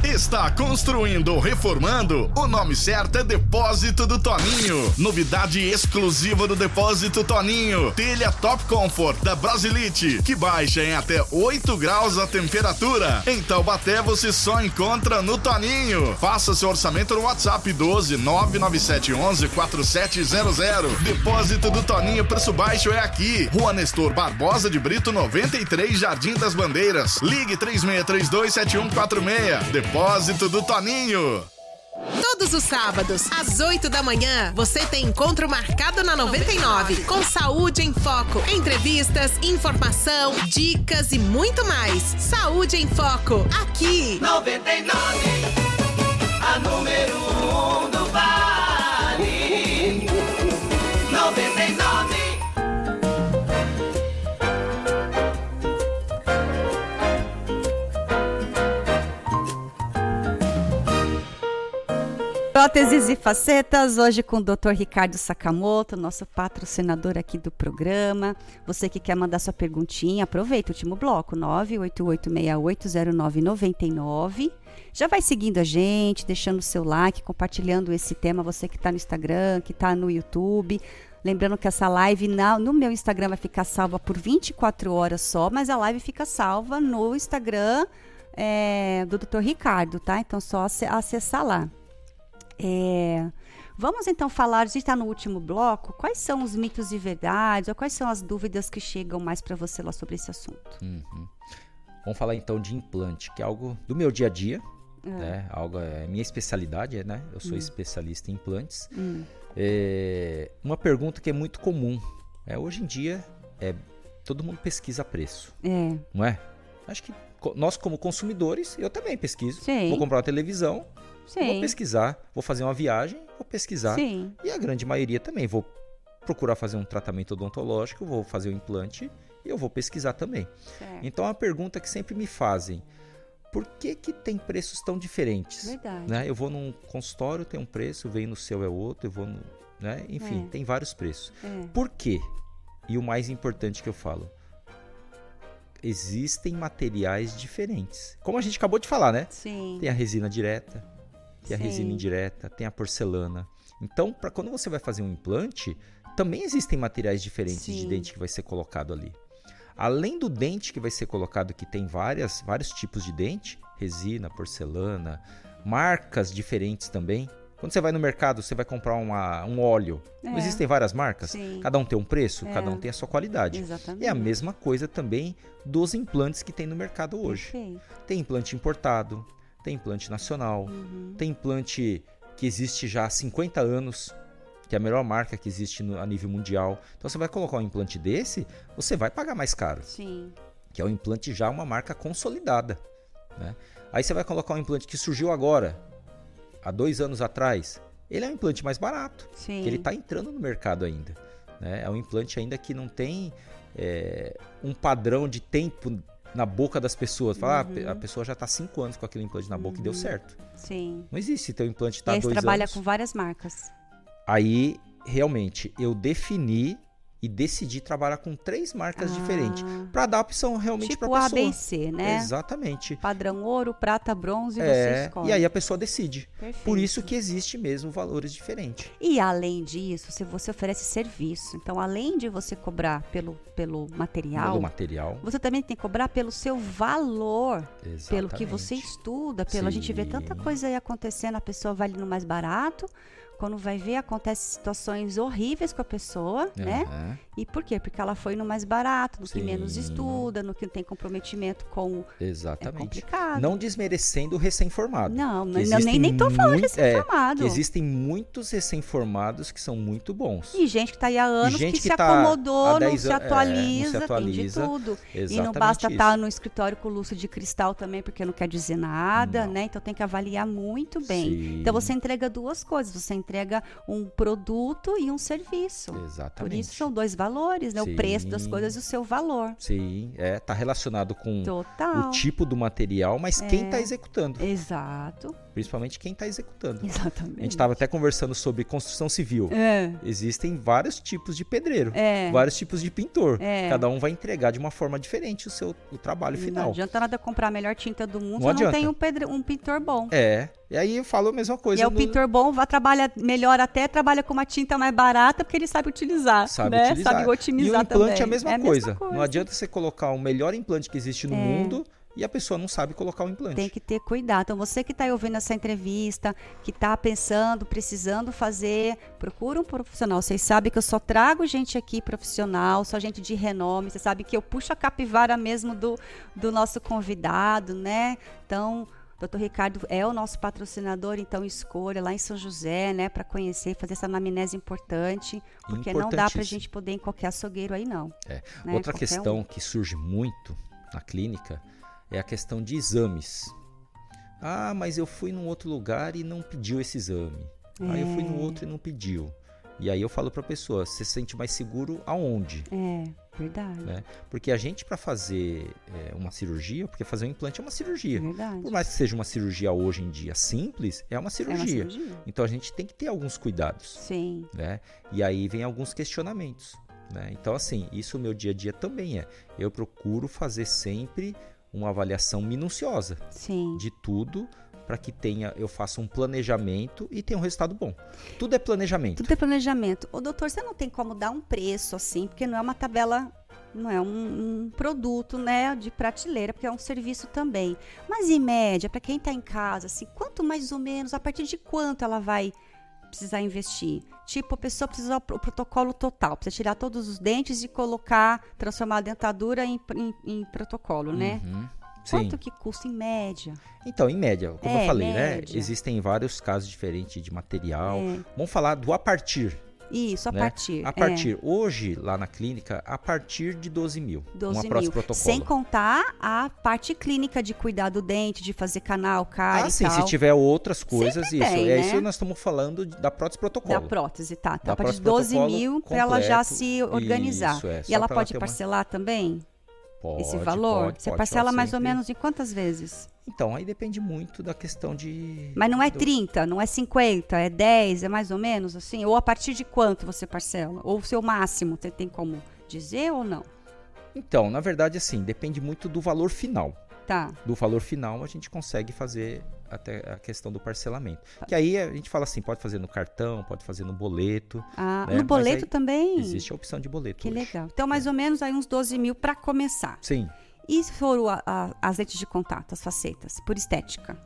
Está construindo ou reformando? O nome certo é Depósito do Toninho. Novidade exclusiva do Depósito Toninho. Telha Top Comfort da Brasilite, que baixa em até 8 graus a temperatura. Em Taubaté você só encontra no Toninho. Faça seu orçamento no WhatsApp 12 99711 4700. Depósito do Toninho, preço baixo é aqui. Rua Nestor Barbosa de Brito 93, Jardim das Bandeiras. Ligue 3632 7146. Depósito do Toninho. Todos os sábados, às 8 da manhã, você tem encontro marcado na 99, com Saúde em Foco. Entrevistas, informação, dicas e muito mais. Saúde em Foco, aqui. 99. A número 1 do Vale Próteses e facetas, hoje com o Dr. Ricardo Sakamoto, nosso patrocinador aqui do programa. Você que quer mandar sua perguntinha, aproveita o último bloco, 988680999. Já vai seguindo a gente, deixando o seu like, compartilhando esse tema, você que está no Instagram, que está no YouTube. Lembrando que essa live na- no meu Instagram vai ficar salva por 24 horas só, mas a live fica salva no Instagram é, do Dr. Ricardo, tá? Então só ace- acessar lá. É, vamos então falar, a gente está no último bloco, quais são os mitos e verdades, ou quais são as dúvidas que chegam mais para você lá sobre esse assunto? Uhum. Vamos falar então de implante, que é algo do meu dia a dia, É. né? Algo é minha especialidade, né? Eu sou Hum. especialista em implantes. Hum. É, uma pergunta que é muito comum. É, hoje em dia, é, todo mundo pesquisa preço, É. não é? Acho que nós como consumidores, eu também pesquiso. Sim. Vou comprar uma televisão, Sim. vou pesquisar. Vou fazer uma viagem, vou pesquisar. Sim. E a grande maioria também. Vou procurar fazer um tratamento odontológico, vou fazer um implante e eu vou pesquisar também. Certo. Então a pergunta que sempre me fazem, por que que tem preços tão diferentes? Verdade. Né? Eu vou num consultório, tem um preço, venho no seu é outro, eu vou no, né? Enfim, É. tem vários preços. É. Por quê? E o mais importante que eu falo, existem materiais diferentes. Como a gente acabou de falar, né? Sim. Tem a resina direta, tem a resina indireta, tem a porcelana. Então, para quando você vai fazer um implante, também existem materiais diferentes de Sim. dente que vai ser colocado ali. Além do dente que vai ser colocado, que tem várias, vários tipos de dente, resina, porcelana, marcas diferentes também. Quando você vai no mercado, você vai comprar uma- um óleo. É. existem várias marcas? Sim. Cada um tem um preço, É. cada um tem a sua qualidade. Exatamente. É a mesma coisa também dos implantes que tem no mercado hoje. Perfeito. Tem implante importado, tem implante nacional, Uhum. tem implante que existe já há 50 anos, que é a melhor marca que existe no- a nível mundial. Então você vai colocar um implante desse, você vai pagar mais caro, Sim. que é um implante já uma marca consolidada. né? Aí você vai colocar um implante que surgiu agora, há dois anos atrás. Ele é um implante mais barato, Sim. que ele está entrando no mercado ainda. né? É um implante ainda que não tem é, um padrão de tempo na boca das pessoas. Falar, ah, a Uhum. pessoa já está cinco anos com aquele implante na boca e deu certo. Sim. Não existe teu implante está dois trabalha anos. com várias marcas. Aí, realmente, eu defini e decidi trabalhar com três marcas diferentes. Para dar opção realmente Ah. Tipo para A, pessoa. B e C, né? Exatamente. Padrão ouro, prata, bronze, e você É, escolhe. e aí a pessoa decide. Por Perfeito. isso que existe mesmo valores diferentes. E além disso, se você oferece serviço, então além de você cobrar pelo, pelo material, Pelo material. você também tem que cobrar pelo seu valor, pelo que Exatamente. você estuda, pelo a gente vê tanta Sim. coisa aí acontecendo, a pessoa vai ali no mais barato, quando vai ver acontece situações horríveis com a pessoa, né? Aham. E por quê? Porque ela foi no mais barato, no que menos Sim. estuda, no que não tem comprometimento com Exatamente. É complicado. Não desmerecendo o recém-formado. Não, não, nem, nem tô falando muito- recém-formado. É, existem muitos recém-formados que são muito bons. E gente que está aí há anos que, que se tá acomodou, não 10 se an- é, não se atualiza, atualiza. tem de tudo. E não Exatamente basta estar no escritório com lúcio de cristal também, porque não quer dizer nada, né? Então tem que avaliar muito bem. Sim. Então você entrega duas coisas, você entrega um produto e um serviço. Por Exatamente. isso são dois valores, né? O preço das Sim. coisas e o seu valor. Sim, é, tá relacionado com Total. o tipo do material, mas quem É. está executando. Exato. Principalmente quem está executando. Exatamente. A gente estava até conversando sobre construção civil. É. Existem vários tipos de pedreiro, É. vários tipos de pintor. É. Cada um vai entregar de uma forma diferente o seu o trabalho Não final. adianta nada comprar a melhor tinta do mundo Não se não tem um, pedre- um pintor bom. É, e aí eu falo a mesma coisa. E é o no- pintor bom, vai trabalha melhor até, trabalha com uma tinta mais barata, porque ele sabe utilizar. sabe né? utilizar. Sabe otimizar e o implante também. é a mesma, É coisa. Não adianta você colocar o melhor implante que existe no É. mundo e a pessoa não sabe colocar o implante. Tem que ter cuidado. Então, você que está ouvindo essa entrevista, que está pensando, precisando fazer, procura um profissional. Vocês sabem que eu só trago gente aqui profissional, só gente de renome. Você sabe que eu puxo a capivara mesmo do, do nosso convidado, né? Então, Dr. Ricardo é o nosso patrocinador, então escolha lá em São José, né, para conhecer, fazer essa anamnese importante, porque não dá para a gente poder ir em qualquer açougueiro aí não. É. né? Outra Qualquer questão um. que surge muito na clínica é a questão de exames. Ah, mas eu fui num outro lugar e não pediu esse exame. Ah, eu fui no É. outro e não pediu. E aí eu falo para a pessoa, você se sente mais seguro aonde? É, verdade. Né? Porque a gente para fazer é, uma cirurgia, porque fazer um implante é uma cirurgia. Verdade. Por mais que seja uma cirurgia hoje em dia simples, é uma cirurgia. cirurgia. Então a gente tem que ter alguns cuidados. Sim. Né? E aí vem alguns questionamentos. Né? Então, assim, isso no meu dia a dia também é. Eu procuro fazer sempre uma avaliação minuciosa Sim. de tudo para que tenha, eu faça um planejamento e tenha um resultado bom. Tudo é planejamento. Tudo é planejamento. Ô, doutor, você não tem como dar um preço assim, porque não é uma tabela, não é um, um produto, né, de prateleira, porque é um serviço também. Mas em média, para quem está em casa, assim, quanto mais ou menos, a partir de quanto ela vai precisar investir? Tipo, a pessoa precisa o protocolo total, precisa tirar todos os dentes e colocar, transformar a dentadura em, em, em protocolo, né? Uhum. Quanto Sim. que custa em média? Então, em média, como É, eu falei, média. né? Existem vários casos diferentes de material. É. Vamos falar do a partir. Isso, a né? partir. A é. partir. Hoje, lá na clínica, a partir de 12 mil. 12 uma mil. protocolo. Sem contar a parte clínica de cuidar do dente, de fazer canal, cárie Ah, sim, se tiver outras coisas, Sempre isso. tem, é né? isso que nós estamos falando da prótese protocolo. Da prótese, tá. Da a partir de prótese 12 protocolo mil para ela já se organizar. Isso, é, e ela pra ela pode ter uma- parcelar também? Pode, esse valor? pode, Você pode, parcela mais ou sempre. menos em quantas vezes? Então, aí depende muito da questão de. Mas não é do- 30, não é 50, é 10, é mais ou menos assim? Ou a partir de quanto você parcela? Ou o seu máximo, você tem como dizer ou não? Então, na verdade, assim, depende muito do valor final. Tá. Do valor final, a gente consegue fazer até a questão do parcelamento. Tá. Que aí a gente fala assim, pode fazer no cartão, pode fazer no boleto. Ah, né? no boleto também? Existe a opção de boleto. Que hoje. legal. Então, mais ou menos aí uns 12 mil para começar. Sim. E se for o- a- as lentes de contato, as facetas, por estética?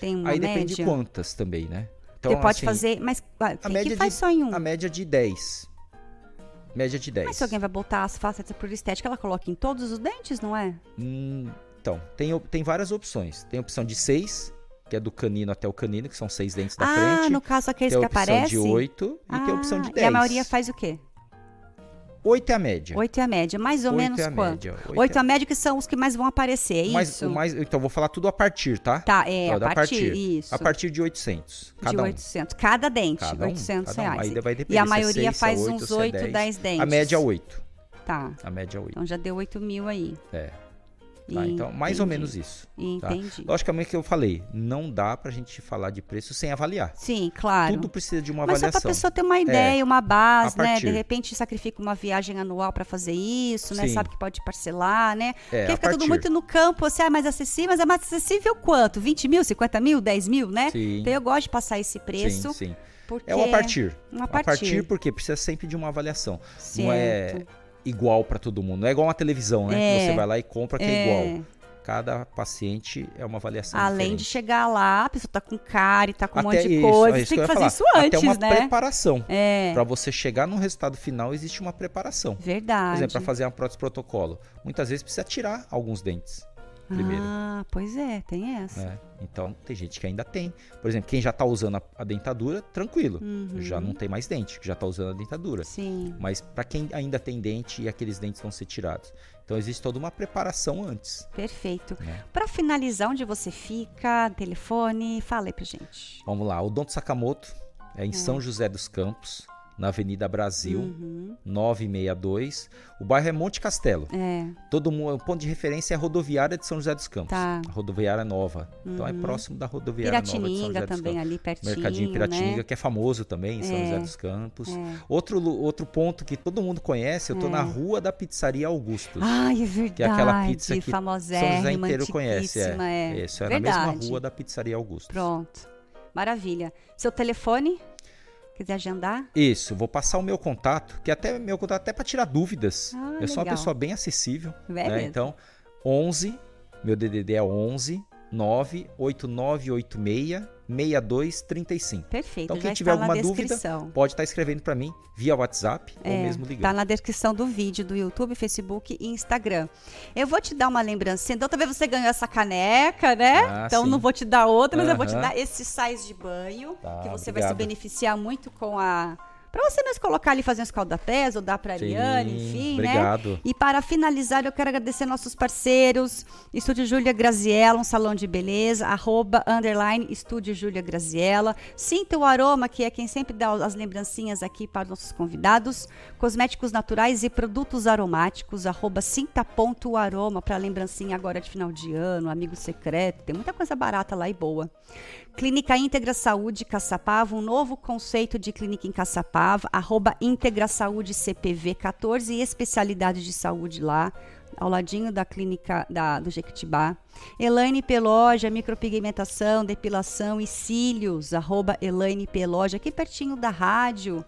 Tem uma aí média? depende de quantas também, né? Você pode assim, fazer, mas ah, a média que faz de, só em um. A média de 10. Média de 10. Mas se alguém vai botar as facetas por estética, ela coloca em todos os dentes, não é? Hum, então, tem, tem várias opções. Tem a opção de 6, que é do canino até o canino, que são seis dentes da ah, frente. no caso aqueles tem a que opção aparecem? de 8 e tem a opção de Ah, 10. E a maioria faz o quê? 8 é a média. 8 é a média. Mais ou Oito menos é a quanto? média, oito 8 é- é a média que são os que mais vão aparecer, é Mas- isso? mais, então, vou falar tudo a partir, tá? Tá, é, Então, a da partir, isso. A partir de 800. de Cada um. 800. Cada dente, Cada um, 800 cada um. reais. Aí vai depender e a é maioria é faz oito, uns se é 8, 10. 10 dentes. A média é 8. Tá. A média é 8. Então já deu 8 mil aí. É. Tá, então, mais ou menos isso. Tá? Entendi. Logicamente que eu falei, não dá pra gente falar de preço sem avaliar. Sim, claro. Tudo precisa de uma Mas só avaliação. pra pessoa ter uma É, ideia, uma base, a né? partir. De repente sacrifica uma viagem anual pra fazer isso, né? Sim. Sabe que pode parcelar, né? É, Porque a fica tudo partir. muito no campo, assim, ah, mais acessível, mas é mais acessível quanto? 20 mil, 50 mil, 10 mil, né? Sim. Então eu gosto de passar esse preço. Sim, sim. Porque É o a partir. Um a A partir. partir porque precisa sempre de uma avaliação. Não é Certo. Igual pra todo mundo. Não é igual uma televisão, né? É. Que você vai lá e compra que é, É. igual. Cada paciente é uma avaliação Além de diferente. chegar lá, a pessoa tá com cárie, tá com um Até monte de coisa. é isso tem que ia fazer falar. isso antes, Até uma né? preparação. É. Pra você chegar no resultado final, existe uma preparação. Verdade. Por exemplo, para fazer uma prótese protocolo, muitas vezes precisa tirar alguns dentes primeiro. Ah, pois é, tem essa. né? Então, tem gente que ainda tem. Por exemplo, quem já tá usando a, a dentadura, tranquilo. Uhum. Já não tem mais dente, já tá usando a dentadura. Sim. Mas para quem ainda tem dente e aqueles dentes vão ser tirados. Então, existe toda uma preparação antes. Perfeito. né? Pra finalizar, onde você fica, telefone, fala aí pra gente. Vamos lá, o Donto Sakamoto é em São José dos Campos, na Avenida Brasil, Uhum. 962. O bairro é Monte Castelo. É. Todo mundo, o ponto de referência é a rodoviária de São José dos Campos. Tá. A rodoviária nova. Então é Uhum. próximo da rodoviária nova de São José Piratininga dos também, Campos. ali pertinho, Mercadinho Piratininga, né? que é famoso também em São É, José dos Campos. é. Outro, outro ponto que todo mundo conhece, eu tô É. na rua da pizzaria Augustus. Ai, é verdade. Que é aquela pizza que São famosérrima, José inteiro conhece. É. é. Isso, é na mesma rua da pizzaria Augustus. Pronto. Maravilha. Seu telefone? Quiser agendar? Isso, vou passar o meu contato, que até meu contato até para tirar dúvidas. Ah, eu sou uma legal. pessoa bem acessível, né? Então, 11, meu DDD é 11 98986 6235. Perfeito, Então, quem está tiver alguma dúvida, pode estar escrevendo para mim via WhatsApp ou É, mesmo ligando. Tá na descrição do vídeo do YouTube, Facebook e Instagram. Eu vou te dar uma lembrancinha. Então, talvez você ganhou essa caneca, né? Ah, então, sim. não vou te dar outra, mas eu vou te dar esse sais de banho, Tá, que você vai se obrigado. beneficiar muito com a. Pra você mesmo colocar ali, fazer um escaldapés, ou dar pra Sim, Ariane, enfim, obrigado. né? E para finalizar, eu quero agradecer nossos parceiros, Estúdio Júlia Graziella, um salão de beleza, arroba, underline, Estúdio Júlia Graziella. Sinta o aroma, que é quem sempre dá as lembrancinhas aqui para os nossos convidados. Cosméticos naturais e produtos aromáticos, arroba sinta.aroma, para lembrancinha agora de final de ano, amigo secreto, tem muita coisa barata lá e boa. Clínica Íntegra Saúde Caçapava, um novo conceito de clínica em Caçapava, arroba Íntegra Saúde CPV 14 e especialidade de saúde lá. ao ladinho da clínica da, do Jequitibá. Elaine Peloja, micropigmentação, depilação e cílios, arroba Elaine Peloja, aqui pertinho da rádio.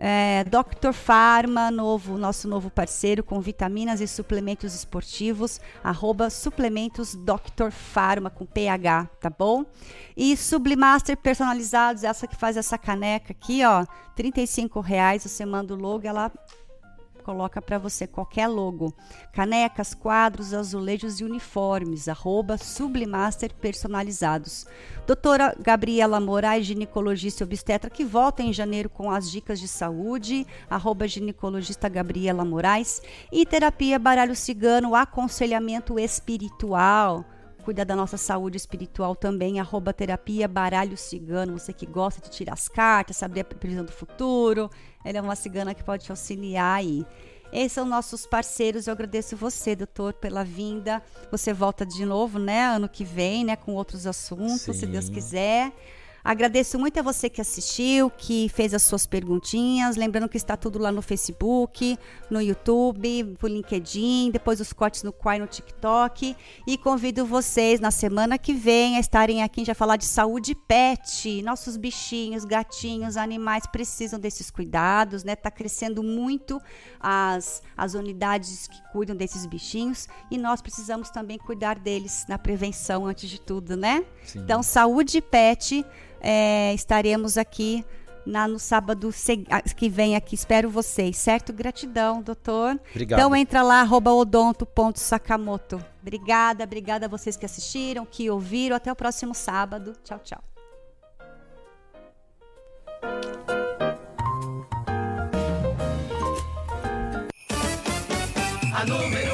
É, Dr. Pharma, novo, nosso novo parceiro com vitaminas e suplementos esportivos, arroba suplementos Dr. Pharma com PH, tá bom? E Sublimaster personalizados, essa que faz essa caneca aqui, ó, 35 reais, você manda o logo, ela coloca para você qualquer logo. Canecas, quadros, azulejos e uniformes, arroba Sublimaster Personalizados. Doutora Gabriela Moraes, ginecologista e obstetra, que volta em janeiro com as dicas de saúde, arroba ginecologista Gabriela Moraes. E terapia baralho cigano, aconselhamento espiritual cuida da nossa saúde espiritual também, arroba terapia baralho cigano, você que gosta de tirar as cartas, saber a previsão do futuro, ela é uma cigana que pode te auxiliar aí. Esses são nossos parceiros. Eu agradeço você, doutor, pela vinda. Você volta de novo, né, ano que vem, né, com outros assuntos, Sim. se Deus quiser. Agradeço muito a você que assistiu, que fez as suas perguntinhas. Lembrando que está tudo lá no Facebook, no YouTube, no LinkedIn, depois os cortes no Quai no TikTok. E convido vocês na semana que vem a estarem aqui já falar de saúde pet. Nossos bichinhos, gatinhos, animais precisam desses cuidados, né? Tá crescendo muito as, as unidades que cuidam desses bichinhos e nós precisamos também cuidar deles na prevenção antes de tudo, né? Sim. Então, saúde pet é, estaremos aqui na, no sábado ah, que vem aqui. Espero vocês, certo? Gratidão, doutor. Obrigado. Então entra lá, arroba odonto.sakamoto. Obrigada, obrigada a vocês que assistiram, que ouviram. Até o próximo sábado. Tchau, tchau. A número